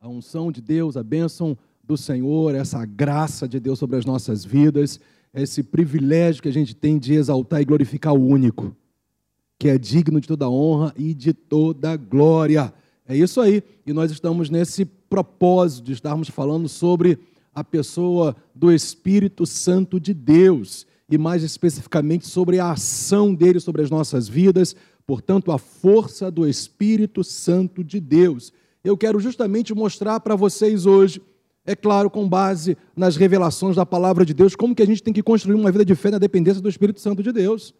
a unção de Deus, a bênção do Senhor, essa graça de Deus sobre as nossas vidas, esse privilégio que a gente tem de exaltar e glorificar o único, que é digno de toda honra e de toda glória. É isso aí. E nós estamos nesse propósito de estarmos falando sobre a pessoa do Espírito Santo de Deus e mais especificamente sobre a ação dele sobre as nossas vidas, portanto, a força do Espírito Santo de Deus. Eu quero justamente mostrar para vocês hoje, é claro, com base nas revelações da palavra de Deus, como que a gente tem que construir uma vida de fé na dependência do Espírito Santo de Deus.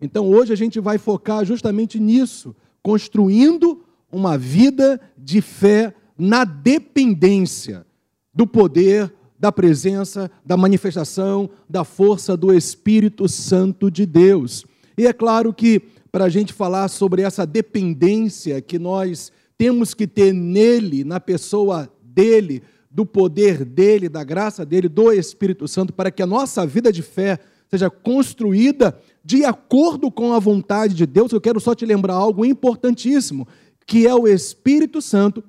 Então, hoje a gente vai focar justamente nisso, construindo uma vida de fé na dependência do poder da presença, da manifestação, da força do Espírito Santo de Deus. E é claro que, para a gente falar sobre essa dependência que nós temos que ter nele, na pessoa dele, do poder dele, da graça dele, do Espírito Santo, para que a nossa vida de fé seja construída de acordo com a vontade de Deus, eu quero só te lembrar algo importantíssimo, que é o Espírito Santo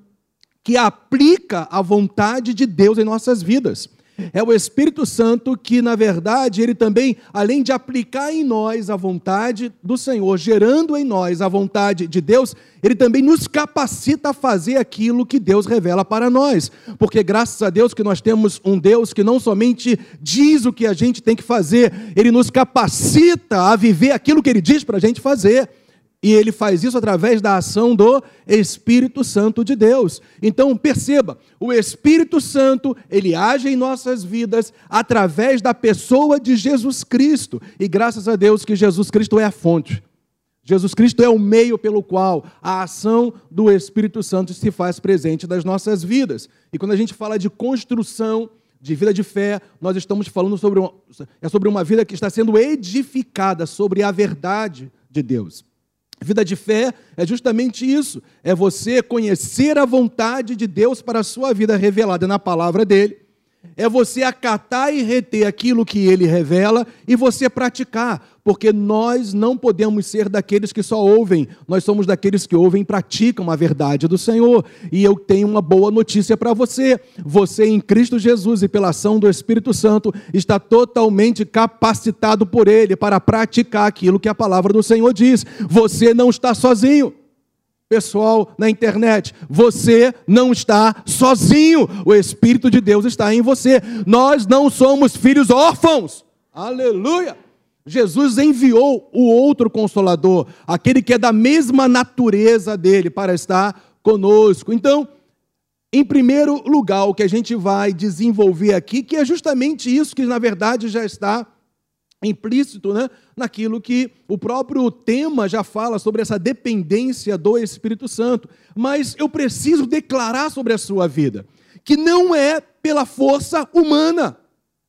que aplica a vontade de Deus em nossas vidas. É o Espírito Santo que, na verdade, ele também, além de aplicar em nós a vontade do Senhor, gerando em nós a vontade de Deus, ele também nos capacita a fazer aquilo que Deus revela para nós. Porque graças a Deus que nós temos um Deus que não somente diz o que a gente tem que fazer, ele nos capacita a viver aquilo que ele diz para a gente fazer. E ele faz isso através da ação do Espírito Santo de Deus. Então, perceba, o Espírito Santo, ele age em nossas vidas através da pessoa de Jesus Cristo. E graças a Deus que Jesus Cristo é a fonte. Jesus Cristo é o meio pelo qual a ação do Espírito Santo se faz presente nas nossas vidas. E quando a gente fala de construção de vida de fé, nós estamos falando sobre uma, é sobre uma vida que está sendo edificada sobre a verdade de Deus. Vida de fé é justamente isso: é você conhecer a vontade de Deus para a sua vida revelada na palavra dele, é você acatar e reter aquilo que ele revela e você praticar, porque nós não podemos ser daqueles que só ouvem, nós somos daqueles que ouvem e praticam a verdade do Senhor. E eu tenho uma boa notícia para você: você em Cristo Jesus e pela ação do Espírito Santo está totalmente capacitado por Ele para praticar aquilo que a palavra do Senhor diz. Você não está sozinho. Pessoal na internet, você não está sozinho, o Espírito de Deus está em você. Nós não somos filhos órfãos, aleluia. Jesus enviou o outro consolador, aquele que é da mesma natureza dele, para estar conosco. Então, em primeiro lugar, o que a gente vai desenvolver aqui, que é justamente isso que na verdade já está implícito né, naquilo que o próprio tema já fala sobre essa dependência do Espírito Santo. Mas eu preciso declarar sobre a sua vida que não é pela força humana.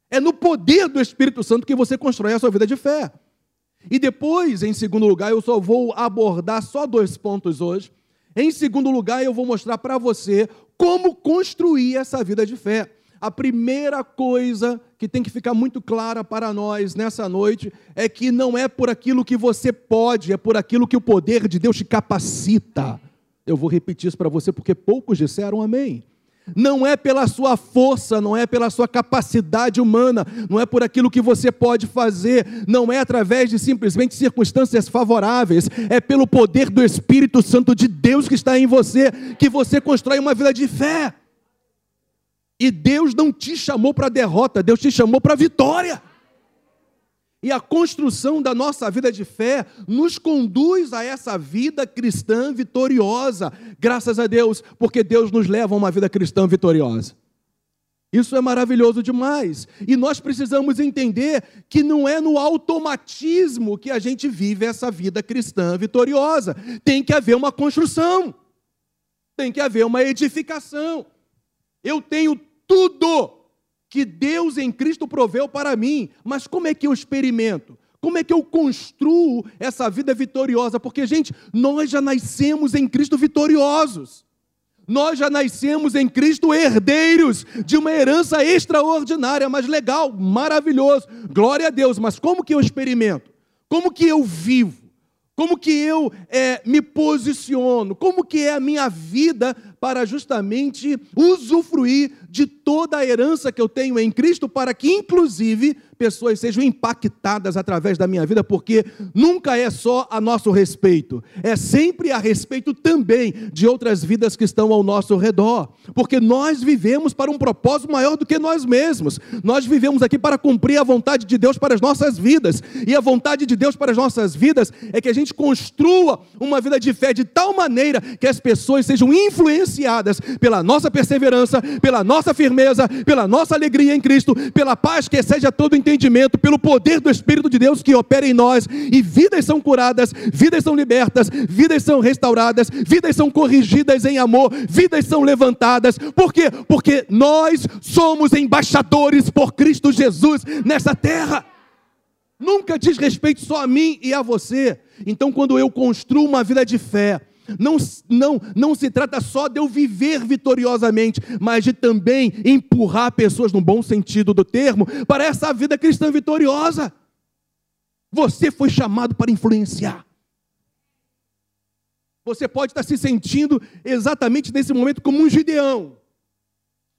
É no poder do Espírito Santo que você constrói a sua vida de fé. E depois, em segundo lugar, eu só vou abordar só dois pontos hoje. Em segundo lugar, eu vou mostrar para você como construir essa vida de fé. A primeira coisa que tem que ficar muito clara para nós nessa noite é que não é por aquilo que você pode, é por aquilo que o poder de Deus te capacita. Eu vou repetir isso para você porque poucos disseram amém não é pela sua força, não é pela sua capacidade humana, não é por aquilo que você pode fazer, não é através de simplesmente circunstâncias favoráveis, é pelo poder do Espírito Santo de Deus que está em você que você constrói uma vida de fé. E Deus não te chamou para derrota, Deus te chamou para vitória. E a construção da nossa vida de fé nos conduz a essa vida cristã vitoriosa, graças a Deus, porque Deus nos leva a uma vida cristã vitoriosa. Isso é maravilhoso demais. E nós precisamos entender que não é no automatismo que a gente vive essa vida cristã vitoriosa. Tem que haver uma construção, tem que haver uma edificação. Eu tenho tudo que Deus em Cristo proveu para mim, mas como é que eu experimento? Como é que eu construo essa vida vitoriosa? Porque, gente, nós já nascemos em Cristo vitoriosos. Nós já nascemos em Cristo herdeiros de uma herança extraordinária, mas legal, maravilhoso. Glória a Deus. Mas como que eu experimento? Como que eu vivo? Como que eu é, me posiciono? Como que é a minha vida para justamente usufruir de toda a herança que eu tenho em Cristo, para que, inclusive, pessoas sejam impactadas através da minha vida, porque nunca é só a nosso respeito, é sempre a respeito também de outras vidas que estão ao nosso redor, porque nós vivemos para um propósito maior do que nós mesmos, nós vivemos aqui para cumprir a vontade de Deus para as nossas vidas, e a vontade de Deus para as nossas vidas é que a gente construa uma vida de fé de tal maneira que as pessoas sejam influenciadas pela nossa perseverança, pela nossa firmeza, pela nossa alegria em Cristo, pela paz que excede a todo entendimento, pelo poder do Espírito de Deus que opera em nós, e vidas são curadas, vidas são libertas, vidas são restauradas, vidas são corrigidas em amor, vidas são levantadas. Por quê? Porque nós somos embaixadores por Cristo Jesus nessa terra. Nunca diz respeito só a mim e a você. Então, quando eu construo uma vida de fé, não, não, não se trata só de eu viver vitoriosamente, mas de também empurrar pessoas, no bom sentido do termo, para essa vida cristã vitoriosa. Você foi chamado para influenciar. Você pode estar se sentindo exatamente nesse momento como um Gideão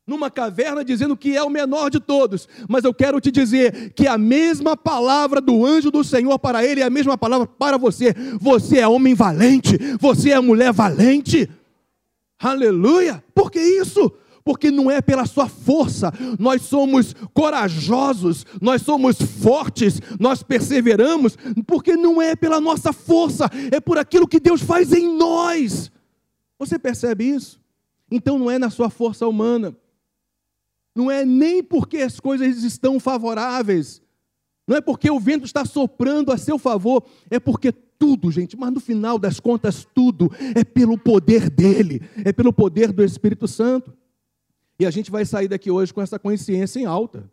numa caverna dizendo que é o menor de todos, mas eu quero te dizer que a mesma palavra do anjo do Senhor para ele é a mesma palavra para você. Você é homem valente, você é mulher valente. Aleluia! Por que isso? Porque não é pela sua força, nós somos corajosos, nós somos fortes, nós perseveramos, porque não é pela nossa força, é por aquilo que Deus faz em nós. Você percebe isso? Então não é na sua força humana, não é nem porque as coisas estão favoráveis, não é porque o vento está soprando a seu favor, é porque tudo, gente, mas no final das contas, tudo é pelo poder dele, é pelo poder do Espírito Santo. E a gente vai sair daqui hoje com essa consciência em alta.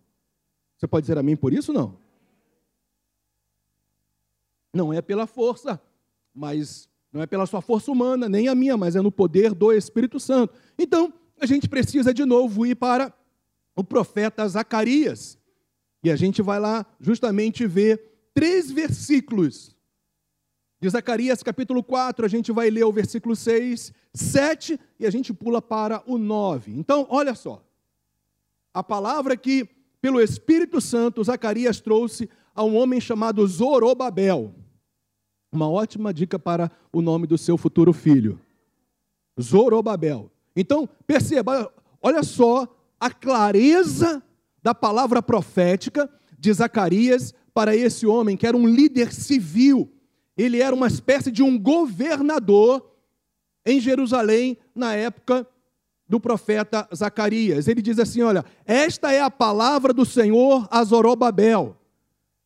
Você pode dizer a mim por isso? Não. Não é pela força, mas não é pela sua força humana, nem a minha, mas é no poder do Espírito Santo. Então, a gente precisa de novo ir para o profeta Zacarias. E a gente vai lá justamente ver três versículos. De Zacarias capítulo 4, a gente vai ler o versículo 6, 7 e a gente pula para o 9. Então, olha só. A palavra que, pelo Espírito Santo, Zacarias trouxe a um homem chamado Zorobabel. Uma ótima dica para o nome do seu futuro filho. Zorobabel. Então, perceba, olha só a clareza da palavra profética de Zacarias para esse homem, que era um líder civil. Ele era uma espécie de um governador em Jerusalém na época do profeta Zacarias. Ele diz assim: Olha, esta é a palavra do Senhor a Zorobabel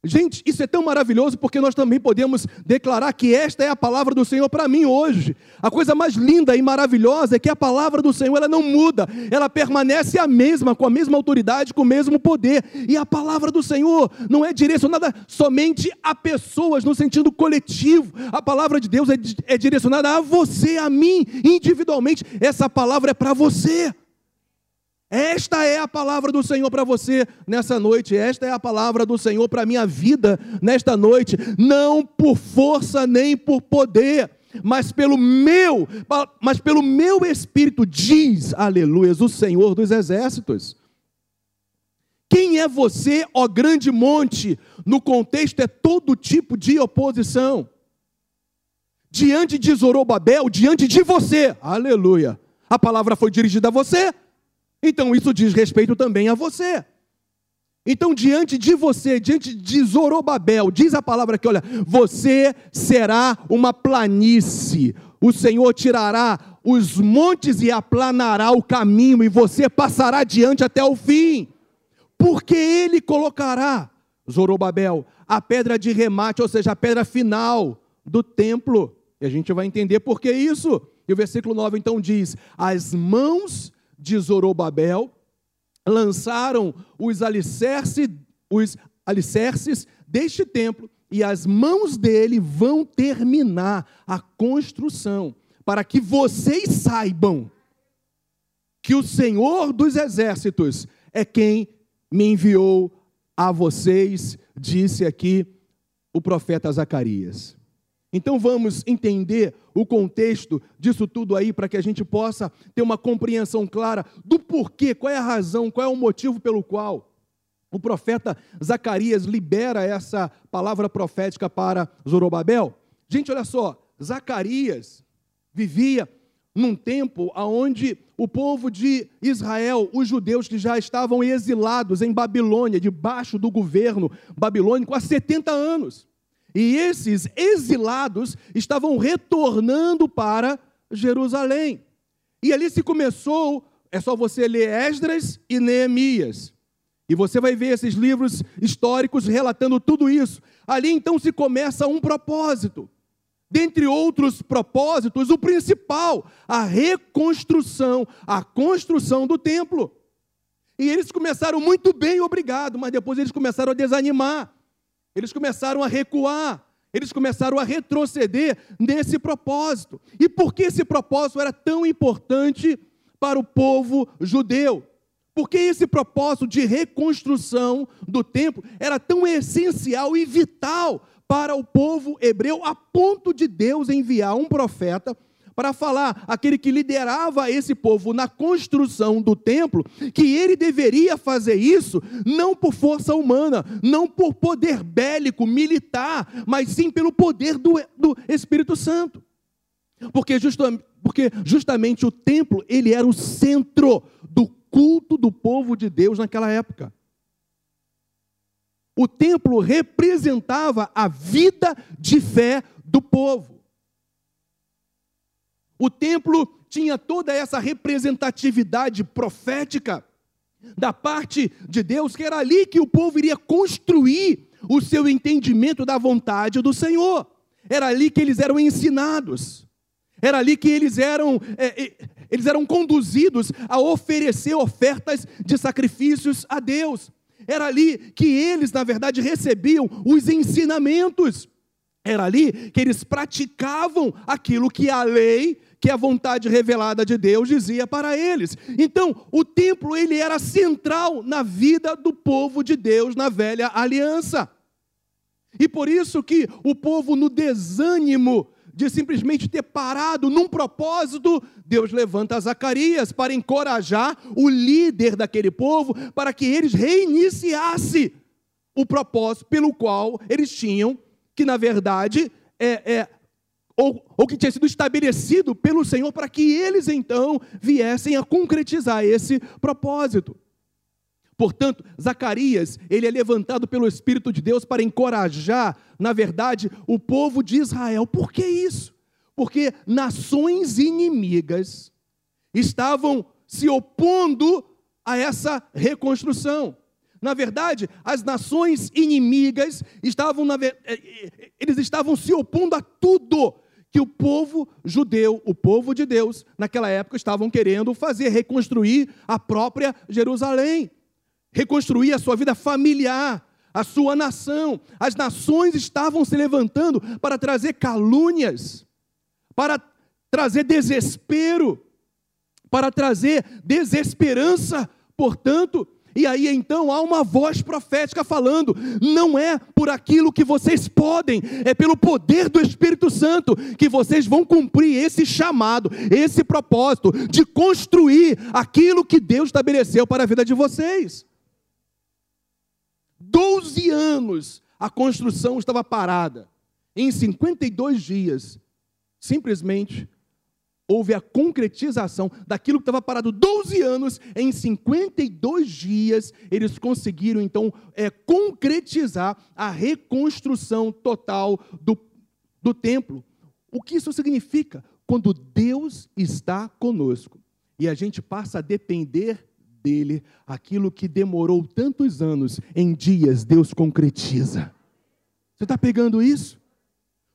Gente, isso é tão maravilhoso porque nós também podemos declarar que esta é a palavra do Senhor para mim hoje. A coisa mais linda e maravilhosa é que a palavra do Senhor ela não muda, ela permanece a mesma, com a mesma autoridade, com o mesmo poder. E a palavra do Senhor não é direcionada somente a pessoas no sentido coletivo. A palavra de Deus é, é direcionada a você, a mim, individualmente. Essa palavra é para você. Esta é a palavra do Senhor para você nessa noite. Esta é a palavra do Senhor para a minha vida nesta noite. Não por força nem por poder, mas pelo meu, mas pelo meu espírito, diz, aleluias, o Senhor dos exércitos. Quem é você, ó grande monte? No contexto é todo tipo de oposição. Diante de Zorobabel, diante de você, aleluia. A palavra foi dirigida a você, então isso diz respeito também a você. Então, diante de você, diante de Zorobabel, diz a palavra que, olha, você será uma planície. O Senhor tirará os montes e aplanará o caminho, e você passará diante até o fim. Porque ele colocará, Zorobabel, a pedra de remate, ou seja, a pedra final do templo. E a gente vai entender por que isso. E o versículo 9 então diz: As mãos de Zorobabel, lançaram os alicerces, os alicerces deste templo e as mãos dele vão terminar a construção, para que vocês saibam que o Senhor dos exércitos é quem me enviou a vocês, disse aqui o profeta Zacarias. Então vamos entender o contexto disso tudo aí para que a gente possa ter uma compreensão clara do porquê, qual é a razão, qual é o motivo pelo qual o profeta Zacarias libera essa palavra profética para Zorobabel. Gente, olha só, Zacarias vivia num tempo onde o povo de Israel, os judeus que já estavam exilados em Babilônia, debaixo do governo babilônico há 70 anos. E esses exilados estavam retornando para Jerusalém. E ali se começou, é só você ler Esdras e Neemias. E você vai ver esses livros históricos relatando tudo isso. Ali então se começa um propósito. Dentre outros propósitos, o principal, a reconstrução, a construção do templo. E eles começaram muito bem, obrigado, mas depois eles começaram a desanimar. Eles começaram a recuar, eles começaram a retroceder nesse propósito. E por que esse propósito era tão importante para o povo judeu? Porque esse propósito de reconstrução do templo era tão essencial e vital para o povo hebreu, a ponto de Deus enviar um profeta para falar aquele que liderava esse povo na construção do templo, que ele deveria fazer isso não por força humana, não por poder bélico, militar, mas sim pelo poder do, do Espírito Santo. Porque, justa, porque justamente o templo, ele era o centro do culto do povo de Deus naquela época. O templo representava a vida de fé do povo. O templo tinha toda essa representatividade profética da parte de Deus, que era ali que o povo iria construir o seu entendimento da vontade do Senhor. Era ali que eles eram ensinados. Era ali que eles eram, é, é, eles eram conduzidos a oferecer ofertas de sacrifícios a Deus. Era ali que eles, na verdade, recebiam os ensinamentos. Era ali que eles praticavam aquilo que a lei que a vontade revelada de Deus dizia para eles. Então, o templo ele era central na vida do povo de Deus na velha aliança. E por isso que o povo no desânimo de simplesmente ter parado num propósito, Deus levanta Zacarias para encorajar o líder daquele povo para que eles reiniciassem o propósito pelo qual eles tinham que, na verdade, é, é ou, ou que tinha sido estabelecido pelo Senhor para que eles então viessem a concretizar esse propósito. Portanto, Zacarias, ele é levantado pelo Espírito de Deus para encorajar, na verdade, o povo de Israel. Por que isso? Porque nações inimigas estavam se opondo a essa reconstrução. Na verdade, as nações inimigas estavam, eh, eh, eles estavam se opondo a tudo que o povo judeu, o povo de Deus, naquela época estavam querendo fazer, reconstruir a própria Jerusalém, reconstruir a sua vida familiar, a sua nação. As nações estavam se levantando para trazer calúnias, para trazer desespero, para trazer desesperança. Portanto, e aí então há uma voz profética falando: não é por aquilo que vocês podem, é pelo poder do Espírito Santo que vocês vão cumprir esse chamado, esse propósito de construir aquilo que Deus estabeleceu para a vida de vocês. Doze anos a construção estava parada. Em 52 dias, simplesmente houve a concretização daquilo que estava parado 12 anos, em 52 dias, eles conseguiram então é, concretizar a reconstrução total do, do templo. O que isso significa? Quando Deus está conosco e a gente passa a depender dele, aquilo que demorou tantos anos, em dias Deus concretiza. Você está pegando isso?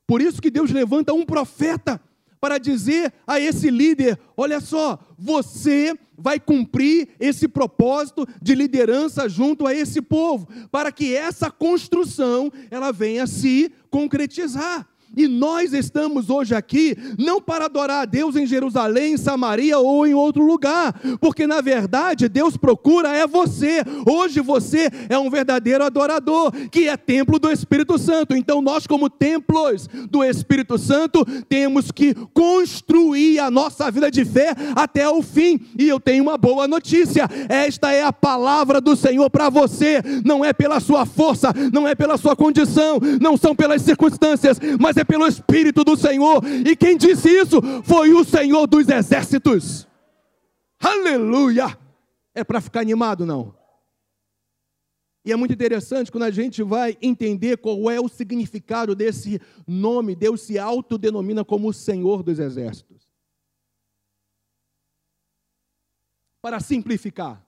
Por isso que Deus levanta um profeta para dizer a esse líder: olha só, você vai cumprir esse propósito de liderança junto a esse povo, para que essa construção ela venha se concretizar. E nós estamos hoje aqui não para adorar a Deus em Jerusalém, em Samaria ou em outro lugar, porque na verdade Deus procura é você. Hoje você é um verdadeiro adorador, que é templo do Espírito Santo. Então nós como templos do Espírito Santo temos que construir a nossa vida de fé até o fim. E eu tenho uma boa notícia. Esta é a palavra do Senhor para você. Não é pela sua força, não é pela sua condição, não são pelas circunstâncias, mas é pelo Espírito do Senhor. E quem disse isso foi o Senhor dos exércitos. Aleluia! É para ficar animado, não? E é muito interessante quando a gente vai entender qual é o significado desse nome. Deus se autodenomina como o Senhor dos Exércitos. Para simplificar,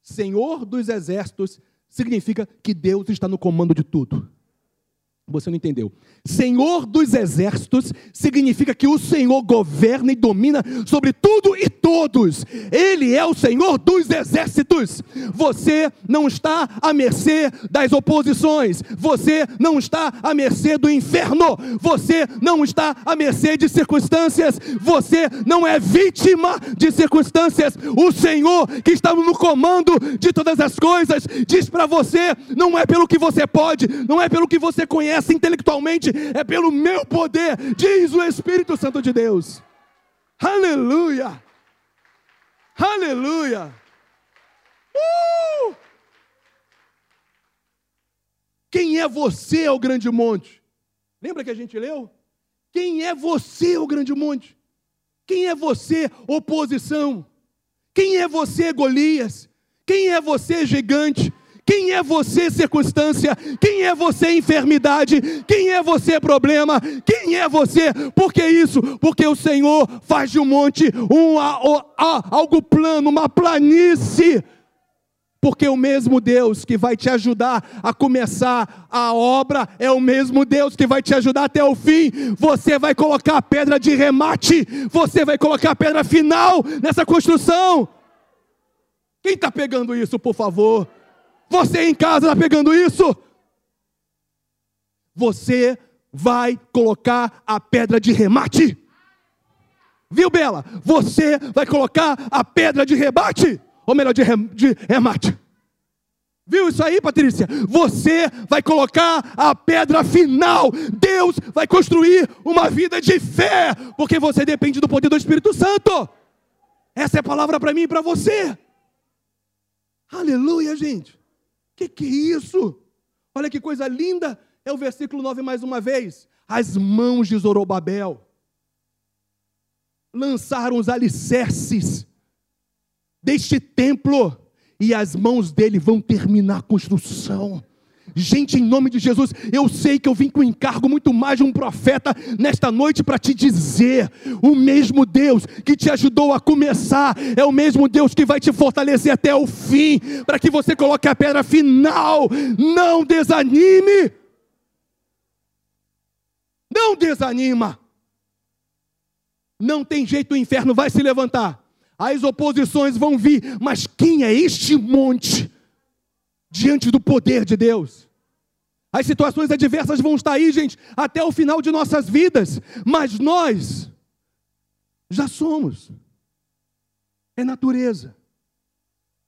Senhor dos Exércitos significa que Deus está no comando de tudo. Você não entendeu. Senhor dos exércitos significa que o Senhor governa e domina sobre tudo e todos. Ele é o Senhor dos exércitos. Você não está à mercê das oposições. Você não está à mercê do inferno. Você não está à mercê de circunstâncias. Você não é vítima de circunstâncias. O Senhor que está no comando de todas as coisas diz para você: não é pelo que você pode, não é pelo que você conhece essa intelectualmente, é pelo meu poder, diz o Espírito Santo de Deus. Aleluia! Aleluia! Uh! Quem é você, o grande monte? Lembra que a gente leu? Quem é você, o grande monte? Quem é você, oposição? Quem é você, Golias? Quem é você, gigante? Quem é você, circunstância? Quem é você, enfermidade? Quem é você, problema? Quem é você? Por que isso? Porque o Senhor faz de um monte um, algo plano, uma planície. Porque o mesmo Deus que vai te ajudar a começar a obra é o mesmo Deus que vai te ajudar até o fim. Você vai colocar a pedra de remate, você vai colocar a pedra final nessa construção. Quem está pegando isso, por favor? Você em casa está pegando isso? Você vai colocar a pedra de remate. Viu, Bela? Você vai colocar a pedra de rebate. Ou melhor, de, rem, de remate. Viu isso aí, Patrícia? Você vai colocar a pedra final. Deus vai construir uma vida de fé, porque você depende do poder do Espírito Santo. Essa é a palavra para mim e para você. Aleluia, gente que, que é isso? Olha que coisa linda, é o versículo 9 mais uma vez. As mãos de Zorobabel lançaram os alicerces deste templo, e as mãos dele vão terminar a construção. Gente, em nome de Jesus, eu sei que eu vim com encargo muito mais de um profeta nesta noite para te dizer: o mesmo Deus que te ajudou a começar é o mesmo Deus que vai te fortalecer até o fim, para que você coloque a pedra final. Não desanime. Não desanima. Não tem jeito, o inferno vai se levantar. As oposições vão vir, mas quem é este monte diante do poder de Deus? As situações adversas vão estar aí, gente, até o final de nossas vidas, mas nós já somos. É natureza,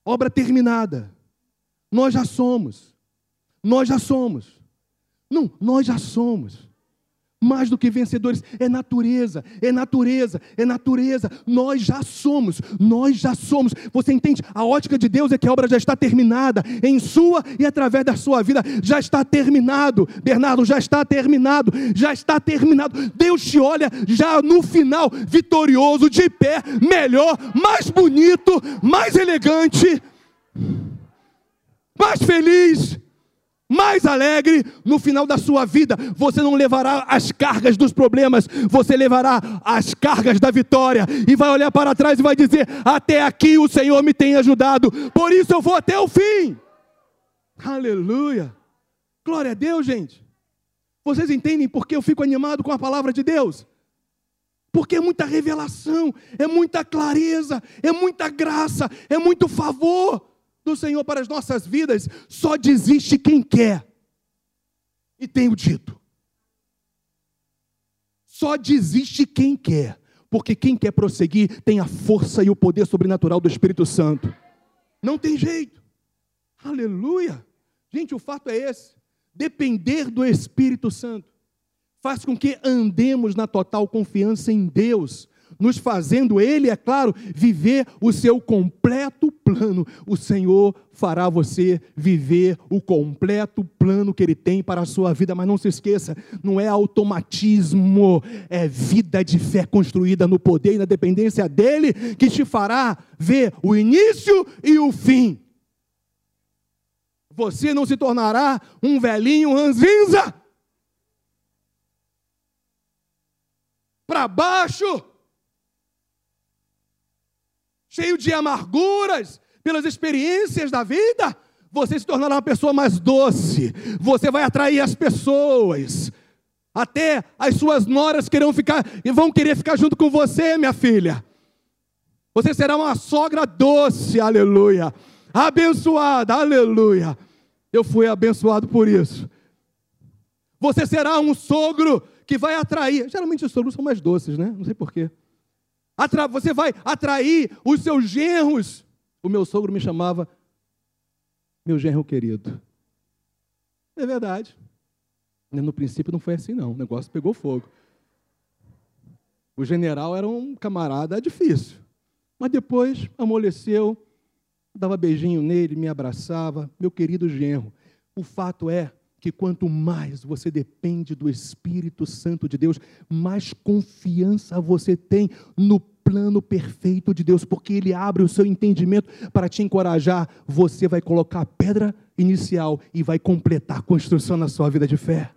obra terminada. Nós já somos. Nós já somos. Não, nós já somos mais do que vencedores, é natureza, é natureza, é natureza. Nós já somos, nós já somos. Você entende? A ótica de Deus é que a obra já está terminada, em sua e através da sua vida, já está terminado. Bernardo, já está terminado, já está terminado. Deus te olha já no final, vitorioso, de pé, melhor, mais bonito, mais elegante, mais feliz mais alegre no final da sua vida. Você não levará as cargas dos problemas, você levará as cargas da vitória e vai olhar para trás e vai dizer: Até aqui o Senhor me tem ajudado, por isso eu vou até o fim. Aleluia! Glória a Deus, gente. Vocês entendem por que eu fico animado com a palavra de Deus? Porque é muita revelação, é muita clareza, é muita graça, é muito favor do Senhor para as nossas vidas, só desiste quem quer. E tenho dito. Só desiste quem quer, porque quem quer prosseguir tem a força e o poder sobrenatural do Espírito Santo. Não tem jeito. Aleluia. Gente, o fato é esse: depender do Espírito Santo faz com que andemos na total confiança em Deus, nos fazendo Ele, é claro, viver o seu completo plano. O Senhor fará você viver o completo plano que Ele tem para a sua vida, mas não se esqueça, não é automatismo, é vida de fé construída no poder e na dependência dEle que te fará ver o início e o fim. Você não se tornará um velhinho ranzinza. Para baixo, cheio de amarguras pelas experiências da vida, você se tornará uma pessoa mais doce. Você vai atrair as pessoas. Até as suas noras querão ficar e vão querer ficar junto com você, minha filha. Você será uma sogra doce, aleluia. Abençoada, aleluia. Eu fui abençoado por isso. Você será um sogro que vai atrair. Geralmente os sogros são mais doces, né? Não sei porquê. Atra... Você vai atrair os seus genros. O meu sogro me chamava meu genro querido. É verdade. No princípio não foi assim, não. O negócio pegou fogo. O general era um camarada difícil. Mas depois amoleceu, dava beijinho nele, me abraçava. Meu querido genro. O fato é que quanto mais você depende do Espírito Santo de Deus, mais confiança você tem no plano perfeito de Deus, porque Ele abre o seu entendimento para te encorajar. Você vai colocar a pedra inicial e vai completar a construção na sua vida de fé.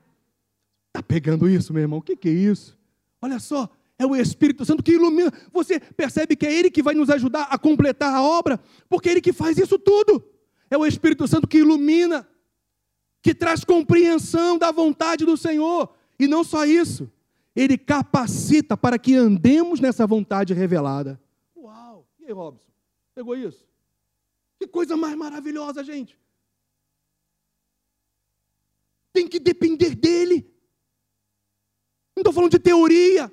Está pegando isso, meu irmão? O que, que é isso? Olha só, é o Espírito Santo que ilumina. Você percebe que é Ele que vai nos ajudar a completar a obra, porque é Ele que faz isso tudo. É o Espírito Santo que ilumina que traz compreensão da vontade do Senhor. E não só isso, ele capacita para que andemos nessa vontade revelada. Uau! E aí, Robson? Pegou isso? Que coisa mais maravilhosa, gente. Tem que depender dele. Não estou falando de teoria,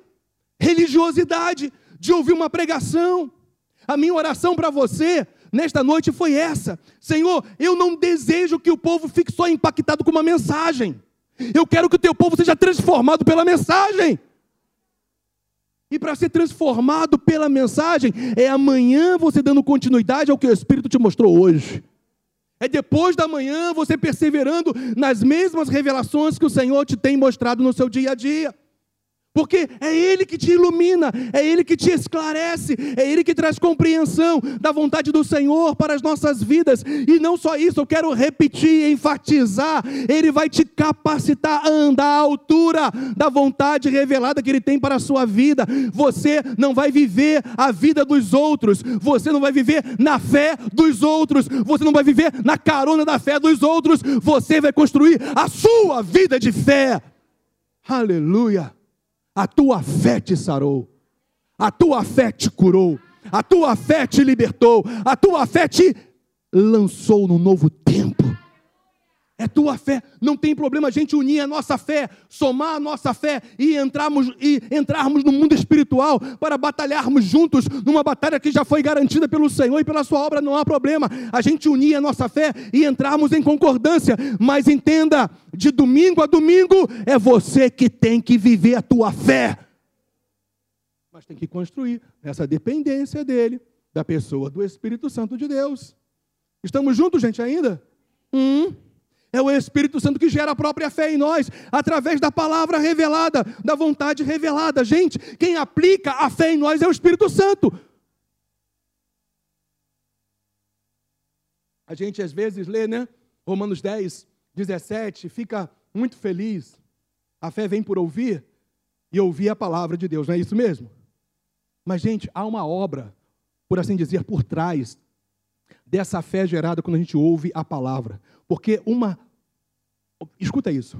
religiosidade, de ouvir uma pregação. A minha oração para você nesta noite foi essa: Senhor, eu não desejo que o povo fique só impactado com uma mensagem. Eu quero que o teu povo seja transformado pela mensagem. E para ser transformado pela mensagem, é amanhã você dando continuidade ao que o Espírito te mostrou hoje. É depois da manhã você perseverando nas mesmas revelações que o Senhor te tem mostrado no seu dia a dia. Porque é Ele que te ilumina, é Ele que te esclarece, é Ele que traz compreensão da vontade do Senhor para as nossas vidas. E não só isso, eu quero repetir, enfatizar: Ele vai te capacitar a andar à altura da vontade revelada que Ele tem para a sua vida. Você não vai viver a vida dos outros, você não vai viver na fé dos outros, você não vai viver na carona da fé dos outros, você vai construir a sua vida de fé. Aleluia a tua fé te sarou, a tua fé te curou, a tua fé te libertou, a tua fé te lançou no novo tempo. É tua fé, não tem problema a gente unir a nossa fé, somar a nossa fé e entrarmos, e entrarmos no mundo espiritual para batalharmos juntos numa batalha que já foi garantida pelo Senhor e pela sua obra, não há problema. A gente unir a nossa fé e entrarmos em concordância, mas entenda, de domingo a domingo é você que tem que viver a tua fé. Mas tem que construir essa dependência dele, da pessoa do Espírito Santo de Deus. Estamos juntos, gente, ainda? Hum. É o Espírito Santo que gera a própria fé em nós, através da palavra revelada, da vontade revelada. Gente, quem aplica a fé em nós é o Espírito Santo. A gente às vezes lê, né? Romanos 10, 17, fica muito feliz. A fé vem por ouvir e ouvir a palavra de Deus, não é isso mesmo? Mas, gente, há uma obra, por assim dizer, por trás dessa fé gerada quando a gente ouve a palavra. Porque uma. Escuta isso.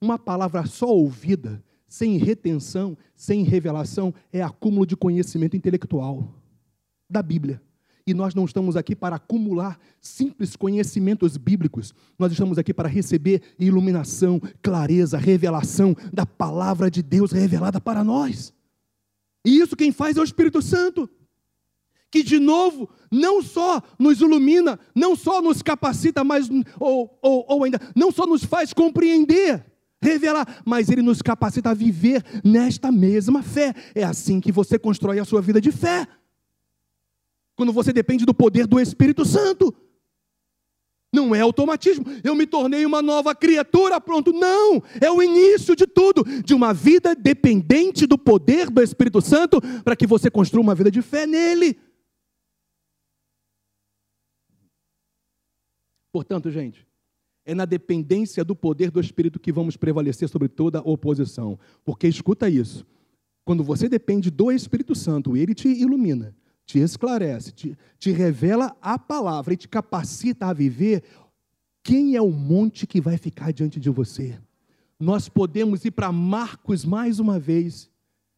Uma palavra só ouvida, sem retenção, sem revelação, é acúmulo de conhecimento intelectual da Bíblia. E nós não estamos aqui para acumular simples conhecimentos bíblicos. Nós estamos aqui para receber iluminação, clareza, revelação da palavra de Deus revelada para nós. E isso quem faz é o Espírito Santo. Que de novo, não só nos ilumina, não só nos capacita, mas ou, ou, ou ainda, não só nos faz compreender, revelar, mas ele nos capacita a viver nesta mesma fé. É assim que você constrói a sua vida de fé. Quando você depende do poder do Espírito Santo. Não é automatismo. Eu me tornei uma nova criatura, pronto. Não! É o início de tudo, de uma vida dependente do poder do Espírito Santo, para que você construa uma vida de fé nele. Portanto, gente, é na dependência do poder do Espírito que vamos prevalecer sobre toda oposição. Porque escuta isso: quando você depende do Espírito Santo, ele te ilumina, te esclarece, te, te revela a palavra e te capacita a viver. Quem é o monte que vai ficar diante de você? Nós podemos ir para Marcos mais uma vez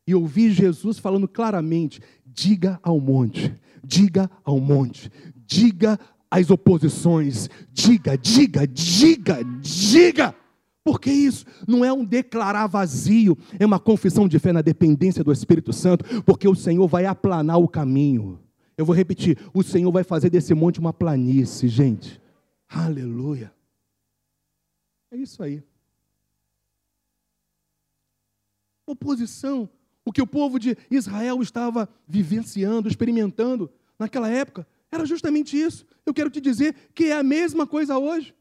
e ouvir Jesus falando claramente: diga ao monte, diga ao monte, diga as oposições, diga, diga, diga, diga. Porque isso não é um declarar vazio, é uma confissão de fé na dependência do Espírito Santo, porque o Senhor vai aplanar o caminho. Eu vou repetir: o Senhor vai fazer desse monte uma planície, gente. Aleluia. É isso aí. Oposição, o que o povo de Israel estava vivenciando, experimentando naquela época, era justamente isso. Eu quero te dizer que é a mesma coisa hoje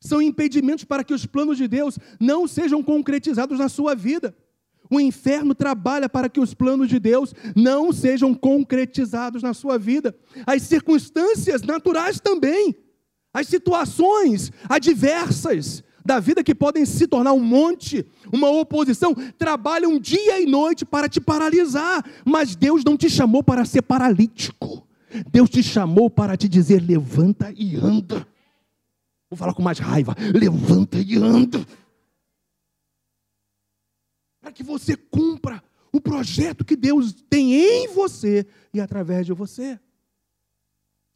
são impedimentos para que os planos de Deus não sejam concretizados na sua vida. O inferno trabalha para que os planos de Deus não sejam concretizados na sua vida. As circunstâncias naturais também, as situações adversas da vida que podem se tornar um monte, uma oposição, trabalham dia e noite para te paralisar, mas Deus não te chamou para ser paralítico. Deus te chamou para te dizer: levanta e anda. Vou falar com mais raiva. Levanta e anda. Para que você cumpra o projeto que Deus tem em você e através de você.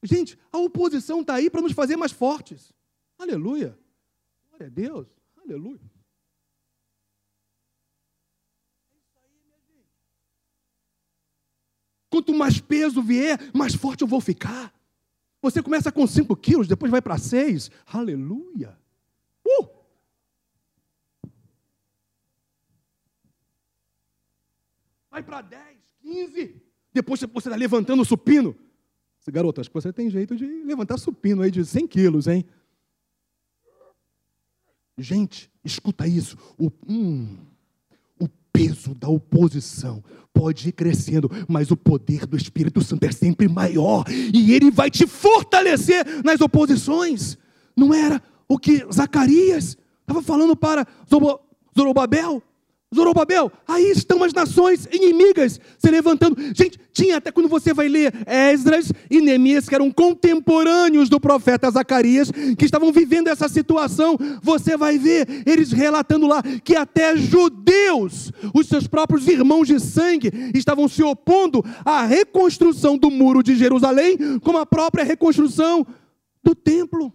Gente, a oposição está aí para nos fazer mais fortes. Aleluia. Glória a Deus. Aleluia. Quanto mais peso vier, mais forte eu vou ficar. Você começa com 5 quilos, depois vai para 6. Aleluia. Uh! Vai para 10, 15. Depois você está levantando o supino. Garoto, acho que você tem jeito de levantar supino aí de 100 quilos, hein? Gente, escuta isso. O, hum, peso da oposição pode ir crescendo, mas o poder do Espírito Santo é sempre maior e ele vai te fortalecer nas oposições. Não era o que Zacarias estava falando para Zorobabel? Zorobabel, aí estão as nações inimigas se levantando. Gente, tinha até quando você vai ler Esdras e Neemias, que eram contemporâneos do profeta Zacarias, que estavam vivendo essa situação, você vai ver eles relatando lá que até judeus, os seus próprios irmãos de sangue, estavam se opondo à reconstrução do muro de Jerusalém, como a própria reconstrução do templo.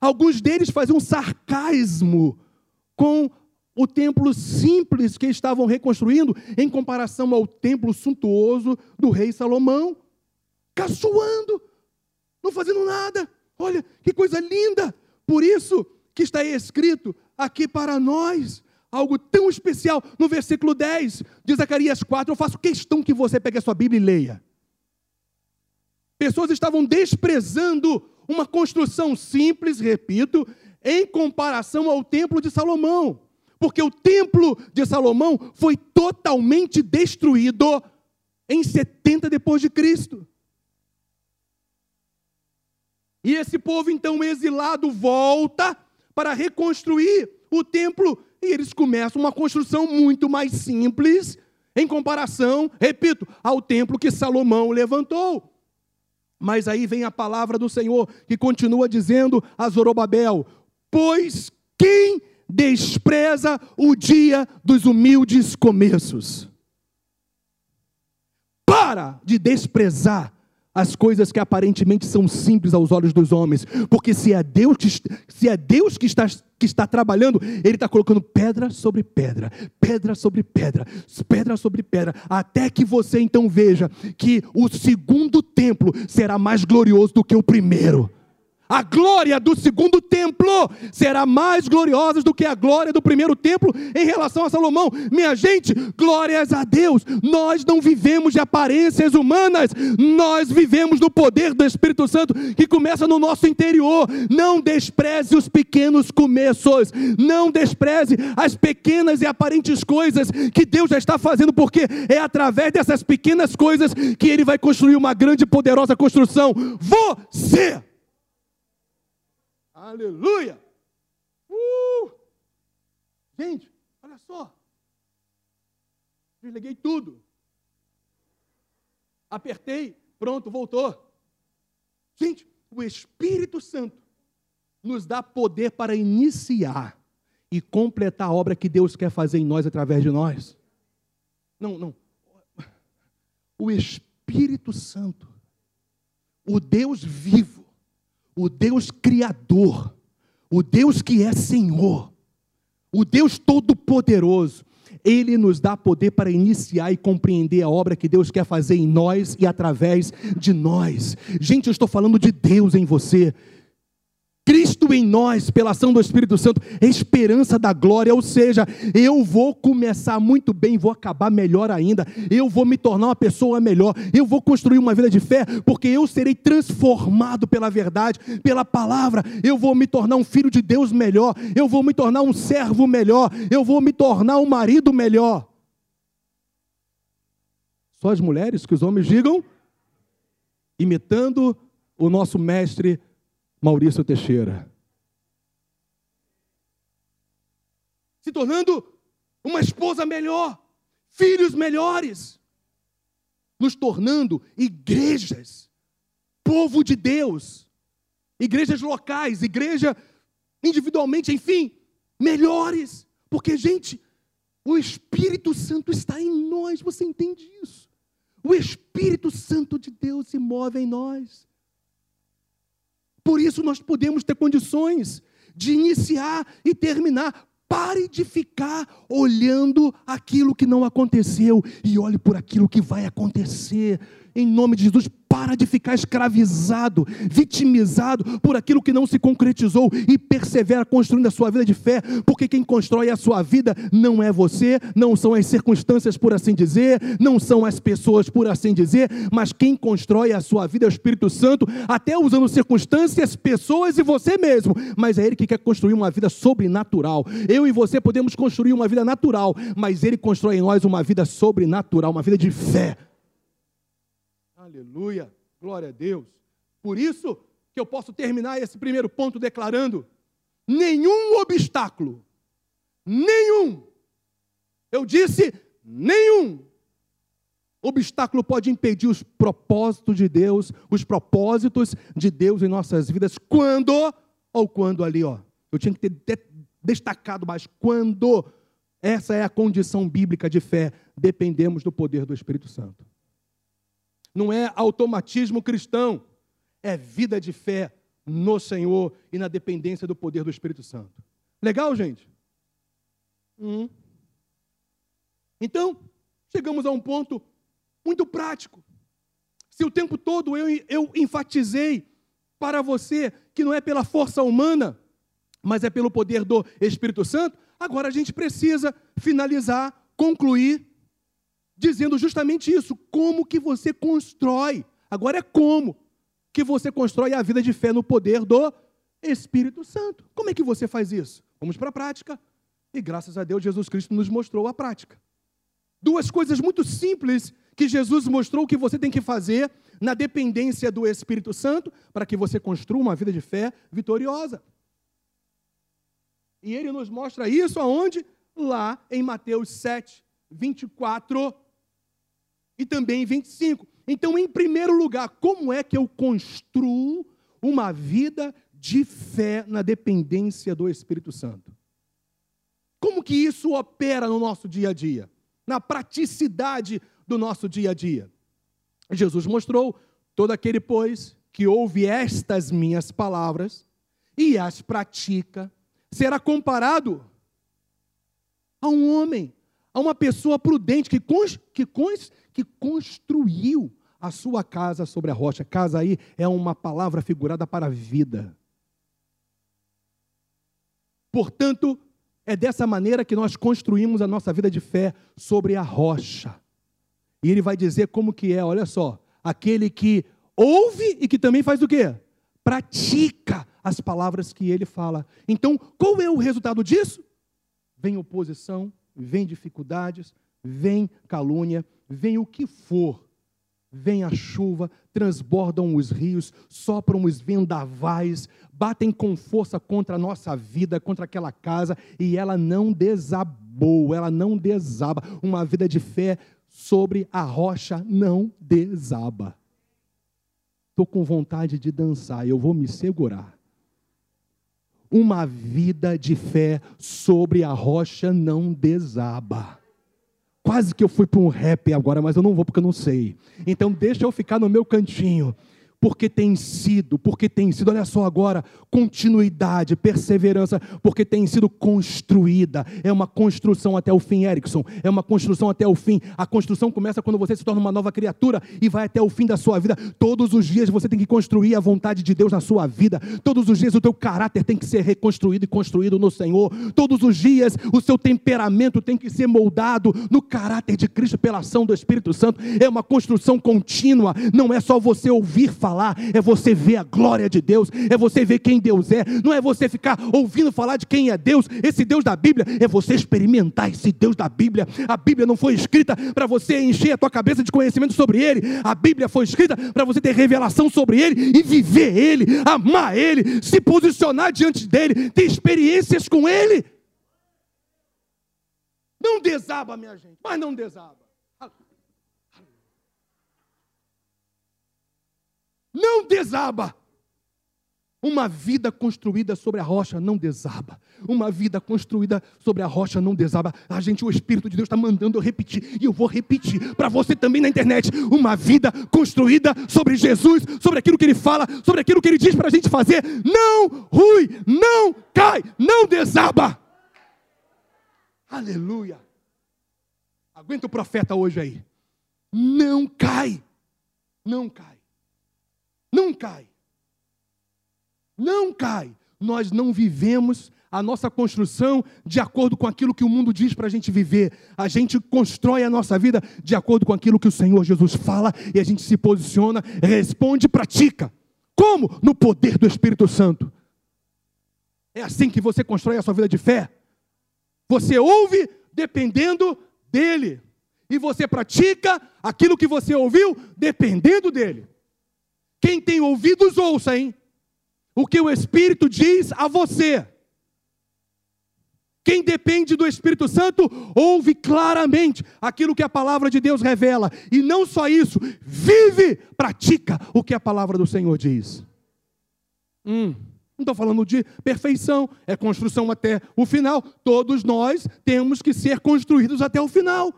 Alguns deles faziam sarcasmo com o templo simples que estavam reconstruindo em comparação ao templo suntuoso do rei Salomão, caçoando, não fazendo nada. Olha que coisa linda! Por isso que está escrito aqui para nós algo tão especial no versículo 10 de Zacarias 4. Eu faço questão que você pegue a sua Bíblia e leia. Pessoas estavam desprezando uma construção simples, repito, em comparação ao templo de Salomão porque o templo de Salomão foi totalmente destruído em 70 depois de Cristo. E esse povo então exilado volta para reconstruir o templo e eles começam uma construção muito mais simples em comparação, repito, ao templo que Salomão levantou. Mas aí vem a palavra do Senhor que continua dizendo a Zorobabel: Pois quem despreza o dia dos humildes começos. Para de desprezar as coisas que aparentemente são simples aos olhos dos homens, porque se é Deus que, se é Deus que, está, que está trabalhando, Ele está colocando pedra sobre pedra, pedra sobre pedra, pedra sobre pedra, até que você então veja que o segundo templo será mais glorioso do que o primeiro. A glória do segundo templo será mais gloriosa do que a glória do primeiro templo em relação a Salomão. Minha gente, glórias a Deus. Nós não vivemos de aparências humanas, nós vivemos do poder do Espírito Santo que começa no nosso interior. Não despreze os pequenos começos, não despreze as pequenas e aparentes coisas que Deus já está fazendo, porque é através dessas pequenas coisas que Ele vai construir uma grande e poderosa construção. Você Aleluia! Uh! Gente, olha só. Desliguei tudo. Apertei, pronto, voltou. Gente, o Espírito Santo nos dá poder para iniciar e completar a obra que Deus quer fazer em nós através de nós. Não, não. O Espírito Santo, o Deus vivo, o Deus Criador, o Deus que é Senhor, o Deus Todo-Poderoso, Ele nos dá poder para iniciar e compreender a obra que Deus quer fazer em nós e através de nós. Gente, eu estou falando de Deus em você. Cristo em nós, pela ação do Espírito Santo, esperança da glória, ou seja, eu vou começar muito bem, vou acabar melhor ainda, eu vou me tornar uma pessoa melhor, eu vou construir uma vida de fé, porque eu serei transformado pela verdade, pela palavra, eu vou me tornar um filho de Deus melhor, eu vou me tornar um servo melhor, eu vou me tornar um marido melhor. Só as mulheres que os homens digam, imitando o nosso mestre Maurício Teixeira. Se tornando uma esposa melhor, filhos melhores, nos tornando igrejas, povo de Deus, igrejas locais, igreja individualmente, enfim, melhores, porque, gente, o Espírito Santo está em nós, você entende isso? O Espírito Santo de Deus se move em nós. Por isso nós podemos ter condições de iniciar e terminar. Pare de ficar olhando aquilo que não aconteceu e olhe por aquilo que vai acontecer. Em nome de Jesus, para de ficar escravizado, vitimizado por aquilo que não se concretizou e persevera construindo a sua vida de fé, porque quem constrói a sua vida não é você, não são as circunstâncias, por assim dizer, não são as pessoas, por assim dizer, mas quem constrói a sua vida é o Espírito Santo, até usando circunstâncias, pessoas e você mesmo, mas é Ele que quer construir uma vida sobrenatural. Eu e você podemos construir uma vida natural, mas Ele constrói em nós uma vida sobrenatural, uma vida de fé. Aleluia, glória a Deus. Por isso que eu posso terminar esse primeiro ponto declarando: nenhum obstáculo, nenhum, eu disse nenhum obstáculo pode impedir os propósitos de Deus, os propósitos de Deus em nossas vidas, quando, ou quando ali, ó, eu tinha que ter destacado mais, quando? Essa é a condição bíblica de fé, dependemos do poder do Espírito Santo não é automatismo cristão, é vida de fé no Senhor e na dependência do poder do Espírito Santo. Legal, gente? Hum. Então, chegamos a um ponto muito prático. Se o tempo todo eu, eu enfatizei para você que não é pela força humana, mas é pelo poder do Espírito Santo, agora a gente precisa finalizar, concluir dizendo justamente isso, como que você constrói. Agora é como que você constrói a vida de fé no poder do Espírito Santo. Como é que você faz isso? Vamos para a prática. E graças a Deus Jesus Cristo nos mostrou a prática. Duas coisas muito simples que Jesus mostrou que você tem que fazer na dependência do Espírito Santo para que você construa uma vida de fé vitoriosa. E ele nos mostra isso aonde? Lá em Mateus 7, 24 e também 25. Então, em primeiro lugar, como é que eu construo uma vida de fé na dependência do Espírito Santo? Como que isso opera no nosso dia a dia? Na praticidade do nosso dia a dia? Jesus mostrou Todo aquele, pois, que ouve estas minhas palavras e as pratica, será comparado a um homem, a uma pessoa prudente que, que, que construiu a sua casa sobre a rocha. Casa aí é uma palavra figurada para a vida. Portanto, é dessa maneira que nós construímos a nossa vida de fé sobre a rocha. E ele vai dizer como que é, olha só, aquele que ouve e que também faz o quê? Pratica as palavras que ele fala. Então, qual é o resultado disso? Vem oposição, vem dificuldades, vem calúnia, vem o que for. Vem a chuva, transbordam os rios, sopram os vendavais, batem com força contra a nossa vida, contra aquela casa, e ela não desabou, ela não desaba. Uma vida de fé sobre a rocha não desaba. Estou com vontade de dançar, eu vou me segurar. Uma vida de fé sobre a rocha não desaba. Quase que eu fui para um rap agora, mas eu não vou porque eu não sei. Então deixa eu ficar no meu cantinho porque tem sido, porque tem sido, olha só agora, continuidade, perseverança, porque tem sido construída. É uma construção até o fim, Erickson. É uma construção até o fim. A construção começa quando você se torna uma nova criatura e vai até o fim da sua vida. Todos os dias você tem que construir a vontade de Deus na sua vida. Todos os dias o teu caráter tem que ser reconstruído e construído no Senhor. Todos os dias o seu temperamento tem que ser moldado no caráter de Cristo pela ação do Espírito Santo. É uma construção contínua. Não é só você ouvir falar falar, é você ver a glória de Deus, é você ver quem Deus é, não é você ficar ouvindo falar de quem é Deus, esse Deus da Bíblia, é você experimentar esse Deus da Bíblia. A Bíblia não foi escrita para você encher a tua cabeça de conhecimento sobre Ele, a Bíblia foi escrita para você ter revelação sobre Ele e viver Ele, amar Ele, se posicionar diante dEle, ter experiências com Ele. Não desaba, minha gente, mas não desaba. Não desaba. Uma vida construída sobre a rocha não desaba. Uma vida construída sobre a rocha não desaba. A gente, o Espírito de Deus está mandando eu repetir. E eu vou repetir para você também na internet. Uma vida construída sobre Jesus, sobre aquilo que Ele fala, sobre aquilo que Ele diz para a gente fazer. Não rui, não cai, não desaba. Aleluia. Aguenta o profeta hoje aí. Não cai, não cai. Cai. Não cai. Nós não vivemos a nossa construção de acordo com aquilo que o mundo diz para a gente viver. A gente constrói a nossa vida de acordo com aquilo que o Senhor Jesus fala e a gente se posiciona, responde e pratica. Como? No poder do Espírito Santo. É assim que você constrói a sua vida de fé. Você ouve dependendo dele. E você pratica aquilo que você ouviu dependendo dele. Quem tem ouvidos, ouça, hein? O que o Espírito diz a você. Quem depende do Espírito Santo ouve claramente aquilo que a palavra de Deus revela. E não só isso, vive, pratica o que a palavra do Senhor diz. Hum, não estou falando de perfeição, é construção até o final. Todos nós temos que ser construídos até o final.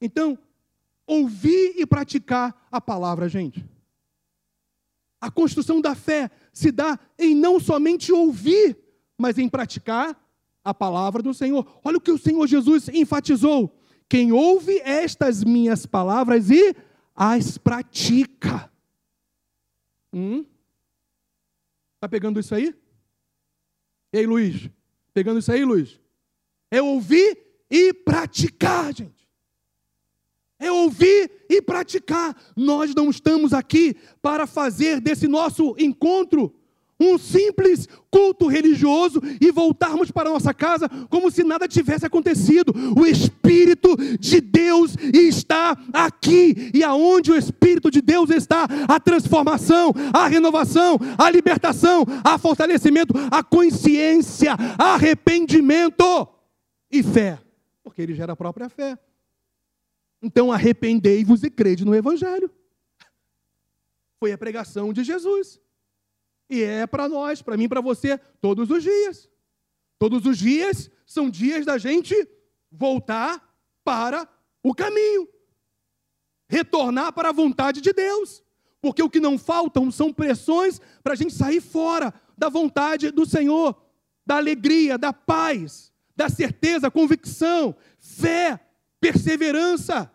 Então, ouvir e praticar a palavra, gente. A construção da fé se dá em não somente ouvir, mas em praticar a palavra do Senhor. Olha o que o Senhor Jesus enfatizou: quem ouve estas minhas palavras e as pratica. Hum? Tá pegando isso aí? Ei, Luiz, pegando isso aí, Luiz? É ouvir e praticar, gente é ouvir e praticar. Nós não estamos aqui para fazer desse nosso encontro um simples culto religioso e voltarmos para nossa casa como se nada tivesse acontecido. O Espírito de Deus está aqui, e aonde o Espírito de Deus está, a transformação, a renovação, a libertação, a fortalecimento, a consciência, arrependimento e fé, porque ele gera a própria fé. Então arrependei-vos e crede no Evangelho. Foi a pregação de Jesus. E é para nós, para mim, para você, todos os dias. Todos os dias são dias da gente voltar para o caminho. retornar para a vontade de Deus. Porque o que não faltam são pressões para a gente sair fora da vontade do Senhor, da alegria, da paz, da certeza, convicção, fé, perseverança,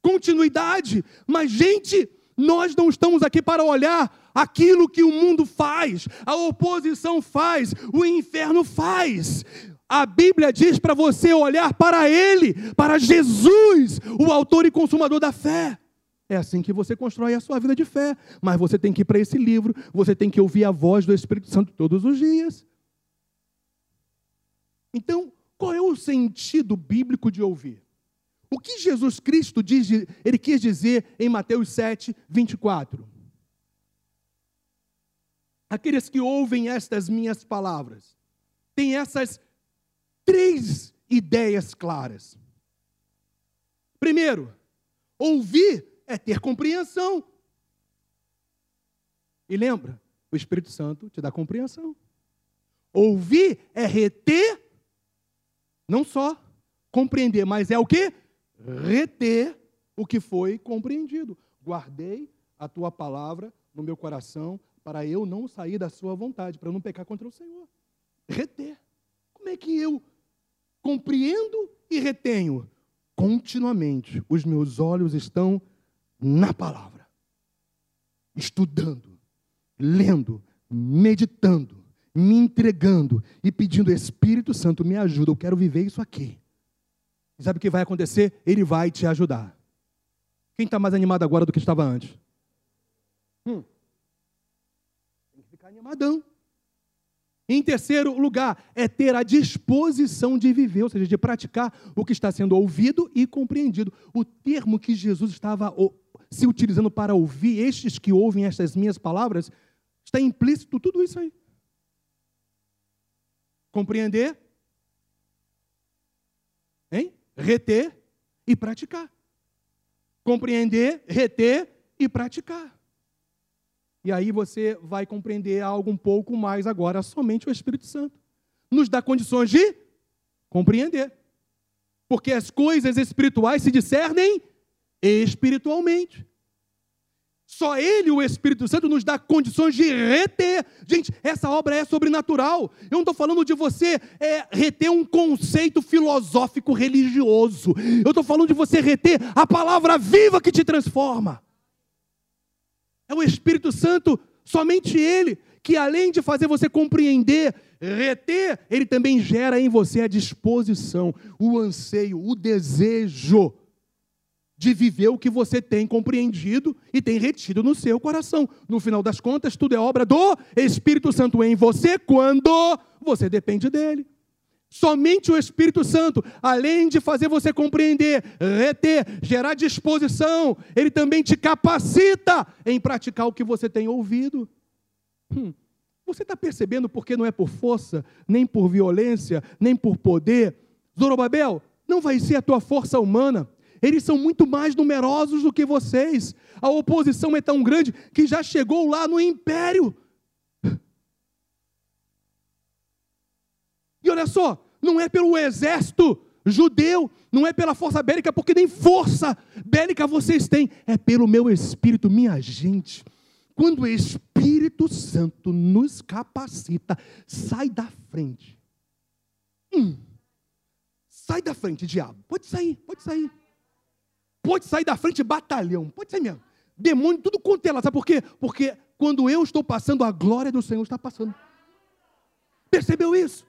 continuidade. Mas, gente, nós não estamos aqui para olhar aquilo que o mundo faz, a oposição faz, o inferno faz. A Bíblia diz para você olhar para Ele, para Jesus, o autor e consumador da fé. É assim que você constrói a sua vida de fé. Mas você tem que ir para esse livro, você tem que ouvir a voz do Espírito Santo todos os dias. Então, qual é o sentido bíblico de ouvir? O que Jesus Cristo diz, ele quis dizer em Mateus 7, 24? Aqueles que ouvem estas minhas palavras têm essas três ideias claras. Primeiro, ouvir é ter compreensão. E lembra, o Espírito Santo te dá compreensão. Ouvir é reter, não só compreender, mas é o que? Reter o que foi compreendido. Guardei a tua palavra no meu coração para eu não sair da sua vontade, para eu não pecar contra o Senhor. Reter. Como é que eu compreendo e retenho? Continuamente, os meus olhos estão na palavra, estudando, lendo, meditando, me entregando e pedindo, Espírito Santo, me ajuda, eu quero viver isso aqui. E sabe o que vai acontecer? Ele vai te ajudar. Quem está mais animado agora do que estava antes? Hum. Tem que ficar animadão. Em terceiro lugar, é ter a disposição de viver, ou seja, de praticar o que está sendo ouvido e compreendido. O termo que Jesus estava se utilizando para ouvir, estes que ouvem estas minhas palavras, está implícito tudo isso aí. Compreender, hein? Reter e praticar. Compreender, reter e praticar. E aí você vai compreender algo um pouco mais agora, somente o Espírito Santo. Nos dá condições de compreender. Porque as coisas espirituais se discernem espiritualmente. Só Ele, o Espírito Santo, nos dá condições de reter. Gente, essa obra é sobrenatural. Eu não estou falando de você é, reter um conceito filosófico religioso. Eu estou falando de você reter a palavra viva que te transforma. É o Espírito Santo, somente Ele, que além de fazer você compreender, reter, Ele também gera em você a disposição, o anseio, o desejo de viver o que você tem compreendido e tem retido no seu coração. No final das contas, tudo é obra do Espírito Santo em você quando você depende dele. Somente o Espírito Santo, além de fazer você compreender, reter, gerar disposição, ele também te capacita em praticar o que você tem ouvido. Hum, você está percebendo porque não é por força, nem por violência, nem por poder? Zorobabel, não vai ser a tua força humana, eles são muito mais numerosos do que vocês. A oposição é tão grande que já chegou lá no império. E olha só, não é pelo exército judeu, não é pela força bélica, porque nem força bélica vocês têm, é pelo meu espírito, minha gente. Quando o Espírito Santo nos capacita, sai da frente. Hum, sai da frente, diabo. Pode sair, pode sair. Pode sair da frente batalhão, pode sair mesmo. Demônio, tudo quanto é lá. Sabe por quê? Porque quando eu estou passando, a glória do Senhor está passando. Percebeu isso?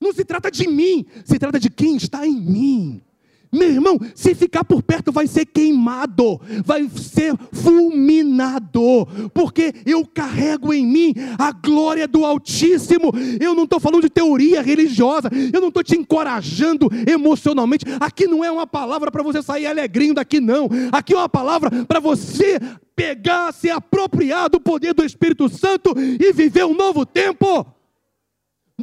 Não se trata de mim, se trata de quem está em mim. Meu irmão, se ficar por perto, vai ser queimado, vai ser fulminado, porque eu carrego em mim a glória do Altíssimo. Eu não estou falando de teoria religiosa, eu não estou te encorajando emocionalmente. Aqui não é uma palavra para você sair alegrinho daqui, não. Aqui é uma palavra para você pegar, se apropriar do poder do Espírito Santo e viver um novo tempo,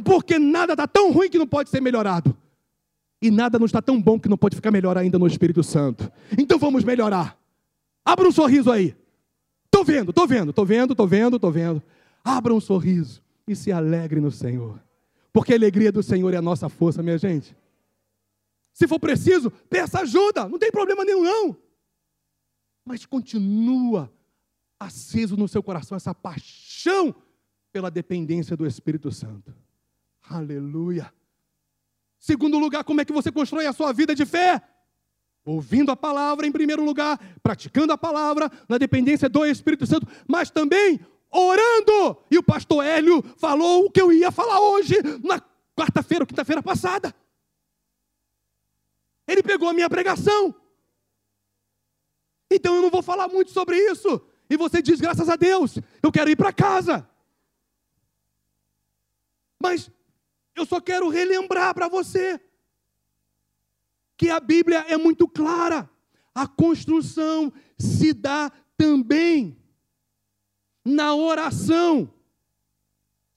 porque nada está tão ruim que não pode ser melhorado. E nada não está tão bom que não pode ficar melhor ainda no Espírito Santo. Então vamos melhorar. Abra um sorriso aí. Estou vendo, estou vendo, estou vendo, estou vendo, estou vendo. Abra um sorriso e se alegre no Senhor. Porque a alegria do Senhor é a nossa força, minha gente. Se for preciso, peça ajuda, não tem problema nenhum, não. mas continua aceso no seu coração essa paixão pela dependência do Espírito Santo. Aleluia. Segundo lugar, como é que você constrói a sua vida de fé? Ouvindo a palavra em primeiro lugar, praticando a palavra na dependência do Espírito Santo, mas também orando. E o pastor Hélio falou o que eu ia falar hoje, na quarta-feira ou quinta-feira passada. Ele pegou a minha pregação. Então eu não vou falar muito sobre isso. E você diz, graças a Deus, eu quero ir para casa. Mas eu só quero relembrar para você que a Bíblia é muito clara. A construção se dá também na oração,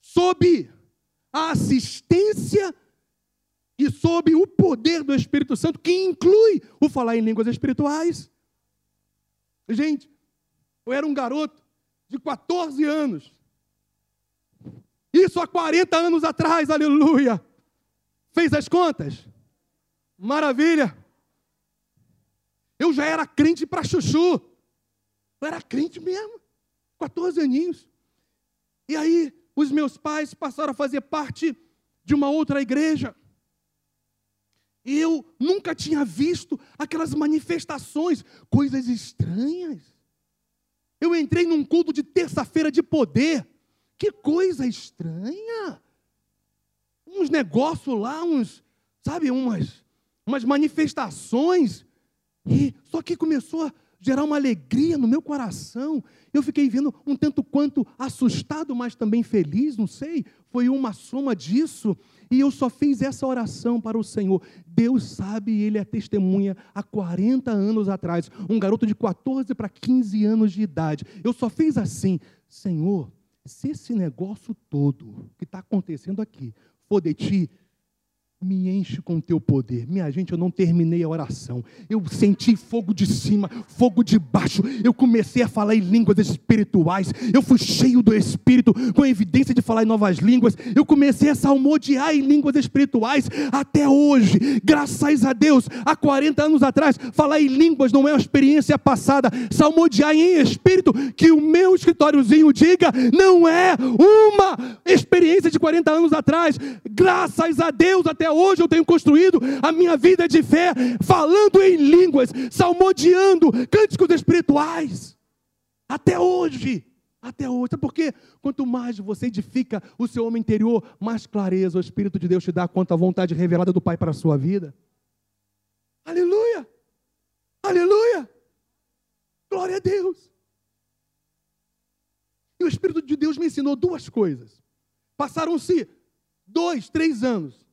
sob a assistência e sob o poder do Espírito Santo, que inclui o falar em línguas espirituais. Gente, eu era um garoto de 14 anos. Isso há 40 anos atrás, aleluia. Fez as contas? Maravilha. Eu já era crente para chuchu. Eu era crente mesmo. 14 aninhos. E aí, os meus pais passaram a fazer parte de uma outra igreja. E eu nunca tinha visto aquelas manifestações, coisas estranhas. Eu entrei num culto de terça-feira de poder. Que coisa estranha. Uns negócios lá, uns, sabe, umas, umas manifestações. E só que começou a gerar uma alegria no meu coração. Eu fiquei vendo um tanto quanto assustado, mas também feliz, não sei, foi uma soma disso. E eu só fiz essa oração para o Senhor. Deus sabe, Ele é testemunha há 40 anos atrás, um garoto de 14 para 15 anos de idade. Eu só fiz assim: Senhor, se esse negócio todo que está acontecendo aqui for de ti, me enche com teu poder. Minha gente, eu não terminei a oração. Eu senti fogo de cima, fogo de baixo. Eu comecei a falar em línguas espirituais. Eu fui cheio do Espírito, com evidência de falar em novas línguas. Eu comecei a salmodiar em línguas espirituais. Até hoje, graças a Deus, há 40 anos atrás, falar em línguas não é uma experiência passada. Salmodiar em espírito, que o meu escritóriozinho diga, não é uma experiência de 40 anos atrás. Graças a Deus, até hoje eu tenho construído a minha vida de fé, falando em línguas, salmodiando cânticos espirituais. Até hoje. Até hoje. Sabe por quê? Quanto mais você edifica o seu homem interior, mais clareza o Espírito de Deus te dá quanto à vontade revelada do Pai para a sua vida. Aleluia! Aleluia! Glória a Deus! E o Espírito de Deus me ensinou duas coisas. Passaram-se dois, três anos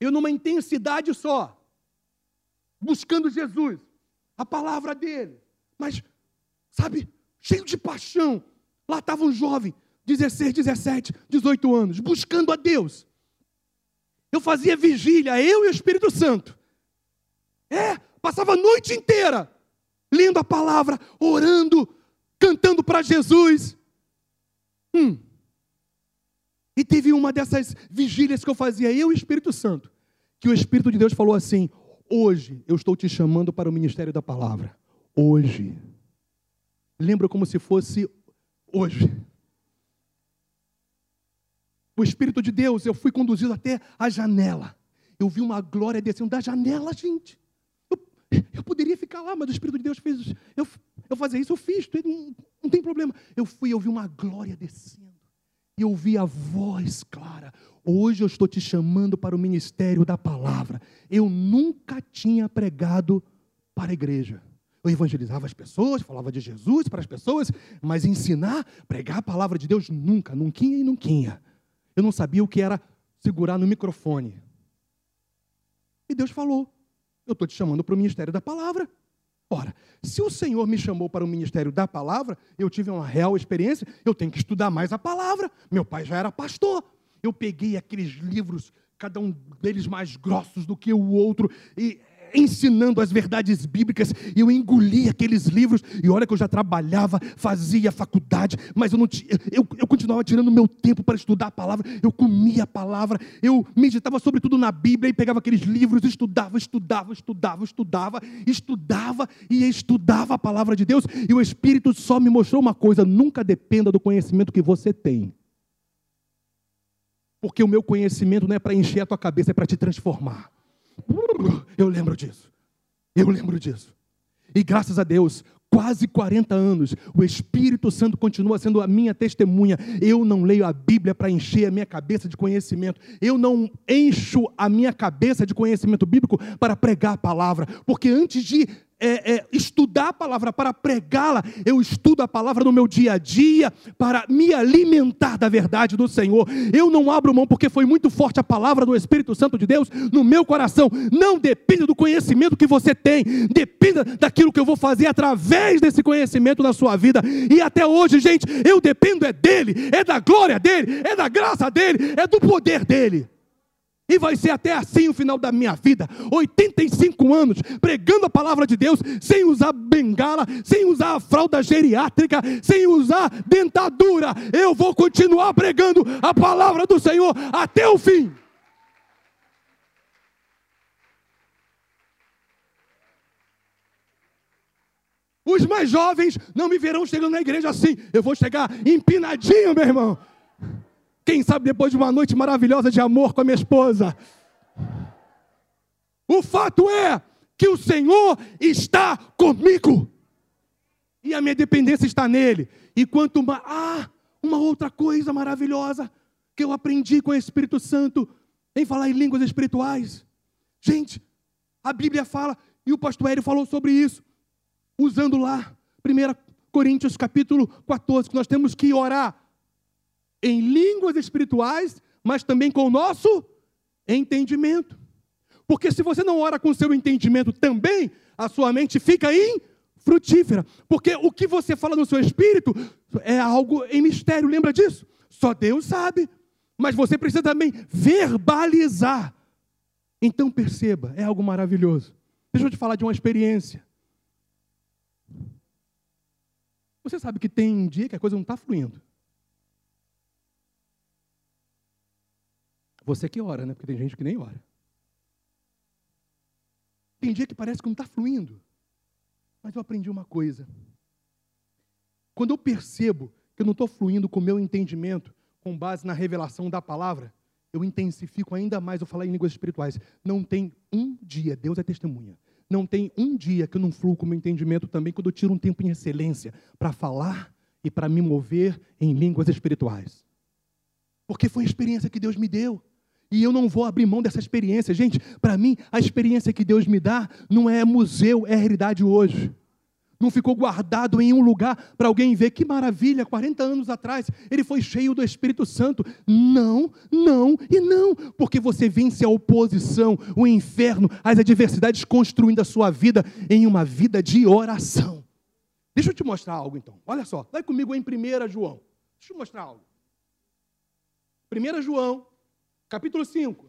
eu numa intensidade só, buscando Jesus, a palavra dele, mas, sabe, cheio de paixão. Lá estava um jovem, 16, 17, 18 anos, buscando a Deus. Eu fazia vigília, eu e o Espírito Santo. É, passava a noite inteira lendo a palavra, orando, cantando para Jesus. Hum, e teve uma dessas vigílias que eu fazia, eu e o Espírito Santo, que o Espírito de Deus falou assim: Hoje eu estou te chamando para o ministério da palavra. Hoje. Lembra como se fosse hoje. O Espírito de Deus, eu fui conduzido até a janela. Eu vi uma glória descendo da janela, gente. Eu, eu poderia ficar lá, mas o Espírito de Deus fez. Eu, eu fazer isso, eu fiz, não, não tem problema. Eu fui, eu vi uma glória descendo e ouvi a voz clara: Hoje eu estou te chamando para o ministério da palavra. Eu nunca tinha pregado para a igreja. Eu evangelizava as pessoas, falava de Jesus para as pessoas, mas ensinar, pregar a palavra de Deus, nunca, nunca e nunca. Eu não sabia o que era segurar no microfone. E Deus falou: Eu estou te chamando para o ministério da palavra. Ora, se o Senhor me chamou para o ministério da palavra, eu tive uma real experiência, eu tenho que estudar mais a palavra. Meu pai já era pastor. Eu peguei aqueles livros, cada um deles mais grossos do que o outro, e ensinando as verdades bíblicas, e eu engoli aqueles livros, e olha que eu já trabalhava, fazia faculdade, mas eu, não eu, eu continuava tirando meu tempo para estudar a palavra, eu comia a palavra, eu meditava sobretudo na Bíblia, e pegava aqueles livros, estudava, estudava, estudava, estudava, estudava e estudava a palavra de Deus, e o Espírito só me mostrou uma coisa: nunca dependa do conhecimento que você tem. Porque o meu conhecimento não é para encher a tua cabeça, é para te transformar. Eu lembro disso. Eu lembro disso. E graças a Deus, quase 40 anos, o Espírito Santo continua sendo a minha testemunha. Eu não leio a Bíblia para encher a minha cabeça de conhecimento. Eu não encho a minha cabeça de conhecimento bíblico para pregar a palavra. Porque antes de é, é, estudar a palavra, para pregá-la, eu estudo a palavra no meu dia a dia, para me alimentar da verdade do Senhor. Eu não abro mão, porque foi muito forte a palavra do Espírito Santo de Deus no meu coração. Não dependa do conhecimento que você tem, dependa daquilo que eu vou fazer através desse conhecimento na sua vida. E até hoje, gente, eu dependo é dele, é da glória dele, é da graça dele, é do poder dele. E vai ser até assim o final da minha vida. 85 anos pregando a palavra de Deus, sem usar bengala, sem usar a fralda geriátrica, sem usar dentadura. Eu vou continuar pregando a palavra do Senhor até o fim. Os mais jovens não me verão chegando na igreja assim. Eu vou chegar empinadinho, meu irmão. Quem sabe depois de uma noite maravilhosa de amor com a minha esposa. O fato é que o Senhor está comigo. E a minha dependência está nele. E quanto mais. Ah, uma outra coisa maravilhosa que eu aprendi com o Espírito Santo em falar em línguas espirituais. Gente, a Bíblia fala, e o pastor Hélio falou sobre isso, usando lá, 1 Coríntios capítulo 14, que nós temos que orar em línguas espirituais, mas também com o nosso entendimento. Porque se você não ora com o seu entendimento também, a sua mente fica infrutífera. Porque o que você fala no seu espírito é algo em mistério, lembra disso? Só Deus sabe. Mas você precisa também verbalizar. Então perceba, é algo maravilhoso. Deixa eu te falar de uma experiência. Você sabe que tem dia que a coisa não está fluindo. Você que ora, né? Porque tem gente que nem ora. Tem dia que parece que não está fluindo. Mas eu aprendi uma coisa. Quando eu percebo que eu não estou fluindo com o meu entendimento, com base na revelação da palavra, eu intensifico ainda mais eu falar em línguas espirituais. Não tem um dia, Deus é testemunha, não tem um dia que eu não fluo com o meu entendimento também, quando eu tiro um tempo em excelência para falar e para me mover em línguas espirituais. Porque foi a experiência que Deus me deu. E eu não vou abrir mão dessa experiência. Gente, para mim, a experiência que Deus me dá não é museu, é realidade hoje. Não ficou guardado em um lugar para alguém ver que maravilha, 40 anos atrás ele foi cheio do Espírito Santo. Não, não e não, porque você vence a oposição, o inferno, as adversidades, construindo a sua vida em uma vida de oração. Deixa eu te mostrar algo então. Olha só, vai comigo em 1 João. Deixa eu mostrar algo. 1 João, capítulo 5.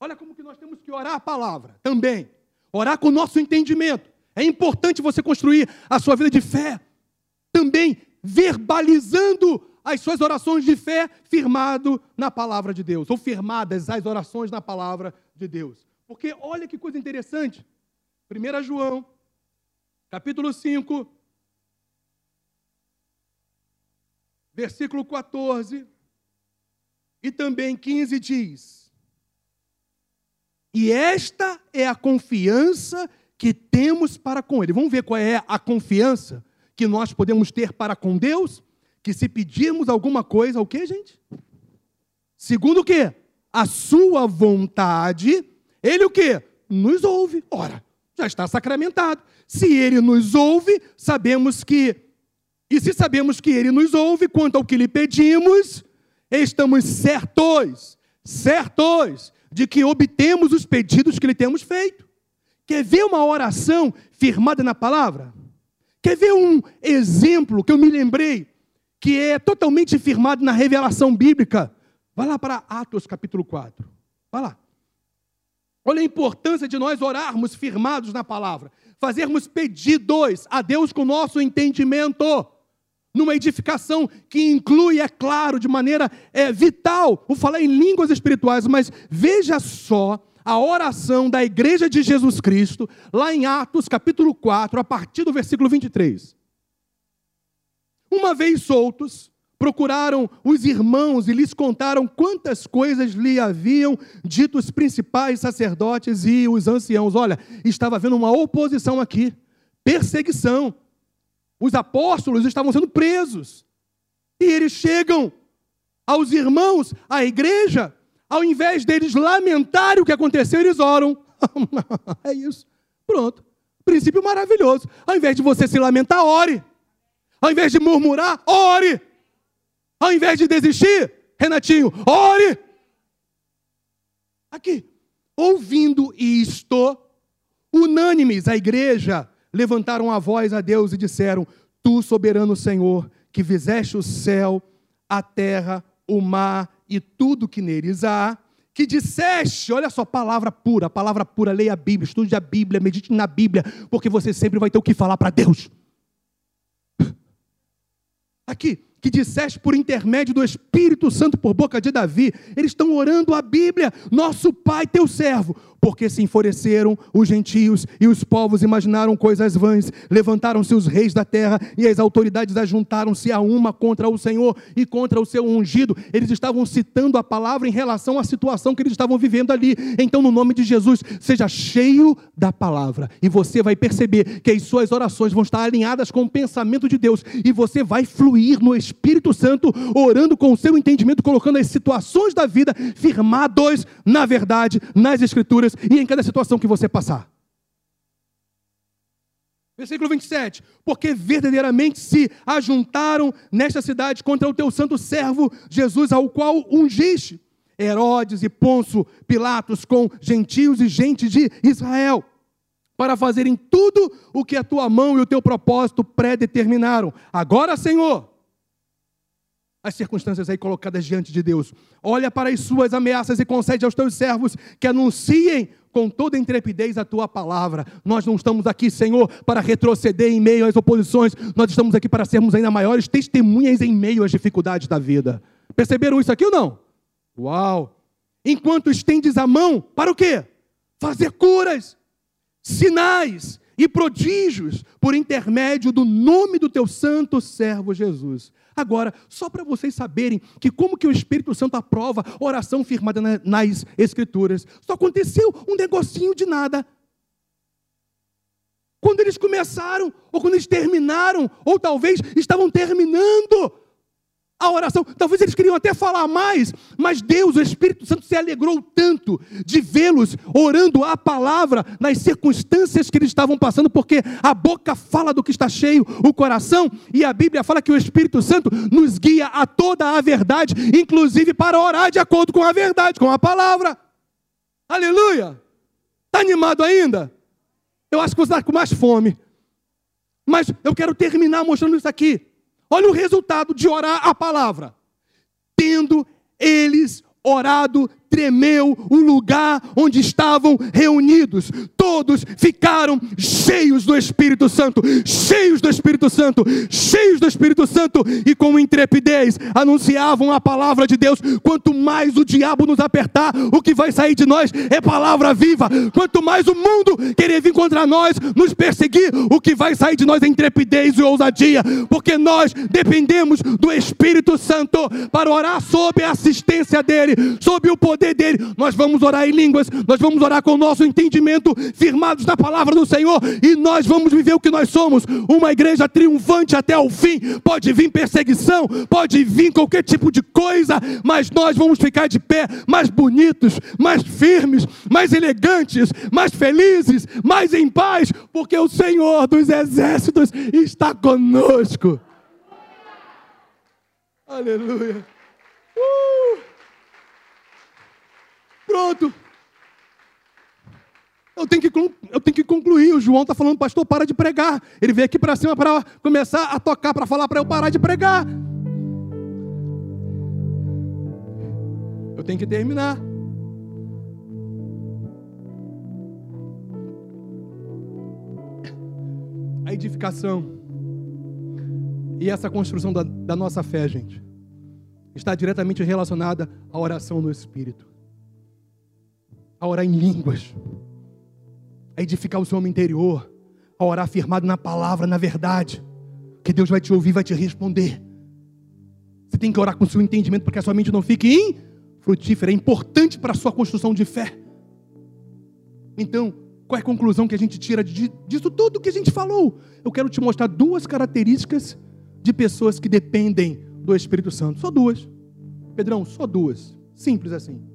Olha como que nós temos que orar a palavra também. Orar com o nosso entendimento. É importante você construir a sua vida de fé. Também verbalizando as suas orações de fé firmado na palavra de Deus, ou firmadas as orações na palavra de Deus. Porque olha que coisa interessante. 1 João, capítulo 5, versículo 14 e também 15 diz: E esta é a confiança que temos para com Ele. Vamos ver qual é a confiança que nós podemos ter para com Deus? Que se pedirmos alguma coisa, o que, gente? Segundo o que? A sua vontade, Ele o que? Nos ouve. Ora, já está sacramentado. Se Ele nos ouve, sabemos que. E se sabemos que Ele nos ouve, quanto ao que lhe pedimos, estamos certos, certos de que obtemos os pedidos que lhe temos feito. Quer ver uma oração firmada na palavra? Quer ver um exemplo que eu me lembrei, que é totalmente firmado na revelação bíblica? Vai lá para Atos capítulo 4. Vai lá. Olha a importância de nós orarmos firmados na palavra, fazermos pedidos a Deus com o nosso entendimento, numa edificação que inclui, é claro, de maneira é, vital, o falar em línguas espirituais, mas veja só a oração da igreja de Jesus Cristo, lá em Atos capítulo 4, a partir do versículo 23. Uma vez soltos, procuraram os irmãos e lhes contaram quantas coisas lhe haviam dito os principais sacerdotes e os anciãos. Olha, estava havendo uma oposição aqui, perseguição. Os apóstolos estavam sendo presos. E eles chegam aos irmãos, à igreja, ao invés deles lamentarem o que aconteceu, eles oram. é isso. Pronto. Princípio maravilhoso. Ao invés de você se lamentar, ore. Ao invés de murmurar, ore. Ao invés de desistir, Renatinho, ore. Aqui, ouvindo isto, unânimes, a igreja levantaram a voz a Deus e disseram: Tu, soberano Senhor, que fizeste o céu, a terra, o mar e tudo que neles há, que disseste, olha só, palavra pura, palavra pura, leia a Bíblia, estude a Bíblia, medite na Bíblia, porque você sempre vai ter o que falar para Deus. Aqui, que disseste por intermédio do Espírito Santo por boca de Davi, eles estão orando a Bíblia, nosso Pai, teu servo, porque se enfureceram os gentios e os povos imaginaram coisas vãs, levantaram-se os reis da terra e as autoridades ajuntaram-se a uma contra o Senhor e contra o seu ungido. Eles estavam citando a palavra em relação à situação que eles estavam vivendo ali. Então, no nome de Jesus, seja cheio da palavra e você vai perceber que as suas orações vão estar alinhadas com o pensamento de Deus e você vai fluir no Espírito Santo, orando com o seu entendimento, colocando as situações da vida firmados na verdade, nas Escrituras e em cada situação que você passar. Versículo 27. Porque verdadeiramente se ajuntaram nesta cidade contra o teu santo servo Jesus, ao qual ungiste Herodes e Ponço, Pilatos, com gentios e gente de Israel, para fazerem tudo o que a tua mão e o teu propósito predeterminaram. Agora, Senhor, as circunstâncias aí colocadas diante de Deus. Olha para as suas ameaças e concede aos teus servos que anunciem com toda intrepidez a tua palavra. Nós não estamos aqui, Senhor, para retroceder em meio às oposições, nós estamos aqui para sermos ainda maiores testemunhas em meio às dificuldades da vida. Perceberam isso aqui ou não? Uau! Enquanto estendes a mão, para o quê? Fazer curas, sinais e prodígios por intermédio do nome do teu santo servo Jesus. Agora, só para vocês saberem que como que o Espírito Santo aprova oração firmada nas Escrituras, só aconteceu um negocinho de nada. Quando eles começaram, ou quando eles terminaram, ou talvez estavam terminando a oração. Talvez eles queriam até falar mais, mas Deus, o Espírito Santo, se alegrou tanto de vê-los orando a palavra nas circunstâncias que eles estavam passando, porque a boca fala do que está cheio, o coração, e a Bíblia fala que o Espírito Santo nos guia a toda a verdade, inclusive para orar de acordo com a verdade, com a palavra. Aleluia! Está animado ainda? Eu acho que você está com mais fome. Mas eu quero terminar mostrando isso aqui. Olha o resultado de orar a palavra. Tendo eles orado tremeu o lugar onde estavam reunidos. Todos ficaram cheios do Espírito Santo, cheios do Espírito Santo, cheios do Espírito Santo e com intrepidez anunciavam a palavra de Deus. Quanto mais o diabo nos apertar, o que vai sair de nós é palavra viva. Quanto mais o mundo querer vir contra nós, nos perseguir, o que vai sair de nós é intrepidez e ousadia, porque nós dependemos do Espírito Santo para orar sob a assistência dele, sob o poder poder dele. Nós vamos orar em línguas, nós vamos orar com o nosso entendimento firmados na palavra do Senhor e nós vamos viver o que nós somos, uma igreja triunfante até o fim. Pode vir perseguição, pode vir qualquer tipo de coisa, mas nós vamos ficar de pé, mais bonitos, mais firmes, mais elegantes, mais felizes, mais em paz, porque o Senhor dos exércitos está conosco. Aleluia. Uh! Pronto. Eu tenho, que, eu tenho que concluir. O João está falando, pastor, para de pregar. Ele veio aqui para cima para começar a tocar, para falar para eu parar de pregar. Eu tenho que terminar. A edificação e essa construção da, da nossa fé, gente, está diretamente relacionada à oração no Espírito a orar em línguas, a edificar o seu homem interior, a orar firmado na palavra, na verdade, que Deus vai te ouvir, vai te responder. Você tem que orar com o seu entendimento para que a sua mente não fique infrutífera. É importante para a sua construção de fé. Então, qual é a conclusão que a gente tira disso tudo que a gente falou? Eu quero te mostrar duas características de pessoas que dependem do Espírito Santo. Só duas. Pedrão, só duas. Simples assim.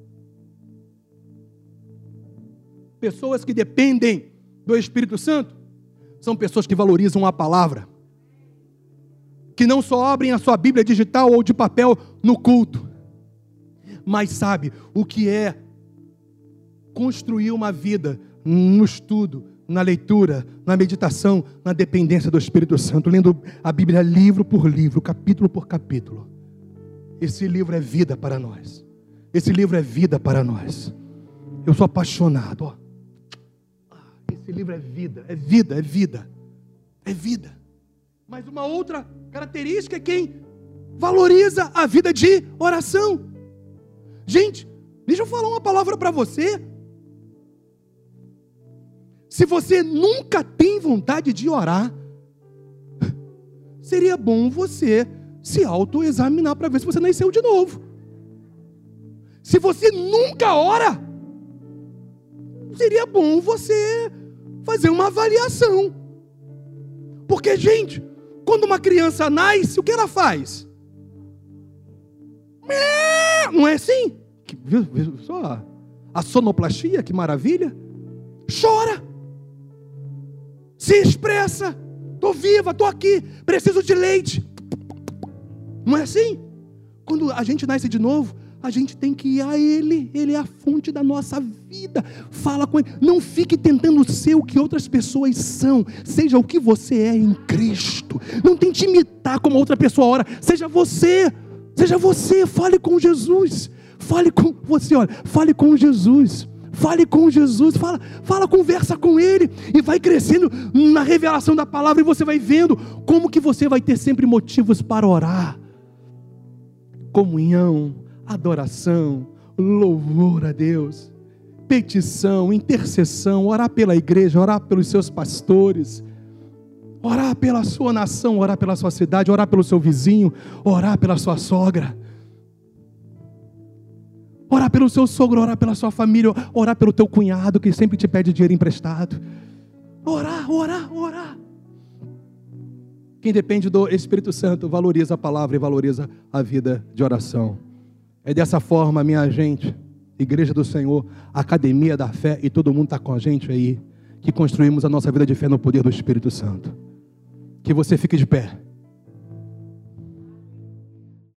Pessoas que dependem do Espírito Santo são pessoas que valorizam a palavra. Que não só abrem a sua Bíblia digital ou de papel no culto, mas sabe o que é construir uma vida no estudo, na leitura, na meditação, na dependência do Espírito Santo, lendo a Bíblia livro por livro, capítulo por capítulo. Esse livro é vida para nós. Esse livro é vida para nós. Eu sou apaixonado. Ó. Esse livro é vida, é vida, é vida, é vida. Mas uma outra característica é quem valoriza a vida de oração. Gente, deixa eu falar uma palavra para você. Se você nunca tem vontade de orar, seria bom você se autoexaminar para ver se você nasceu de novo. Se você nunca ora, seria bom você fazer uma avaliação. Porque, gente, quando uma criança nasce, o que ela faz? Não é assim? Só a sonoplastia, que maravilha. Chora se expressa. Estou viva, estou aqui, preciso de leite. Não é assim? Quando a gente nasce de novo, a gente tem que ir a Ele, Ele é a fonte da nossa vida. Fala com Ele, não fique tentando ser o que outras pessoas são, seja o que você é em Cristo. Não tente imitar como outra pessoa ora, seja você, seja você, fale com Jesus, fale com você, olha, fale com Jesus. Fale com Jesus, fala, fala, conversa com Ele. E vai crescendo na revelação da palavra e você vai vendo como que você vai ter sempre motivos para orar. Comunhão, adoração, louvor a Deus, petição, intercessão, orar pela igreja, orar pelos seus pastores, orar pela sua nação, orar pela sua cidade, orar pelo seu vizinho, orar pela sua sogra Orar pelo seu sogro, orar pela sua família, orar pelo teu cunhado que sempre te pede dinheiro emprestado. Orar, orar, orar. Quem depende do Espírito Santo valoriza a palavra e valoriza a vida de oração. É dessa forma, minha gente, Igreja do Senhor, Academia da Fé e todo mundo está com a gente aí, que construímos a nossa vida de fé no poder do Espírito Santo. Que você fique de pé.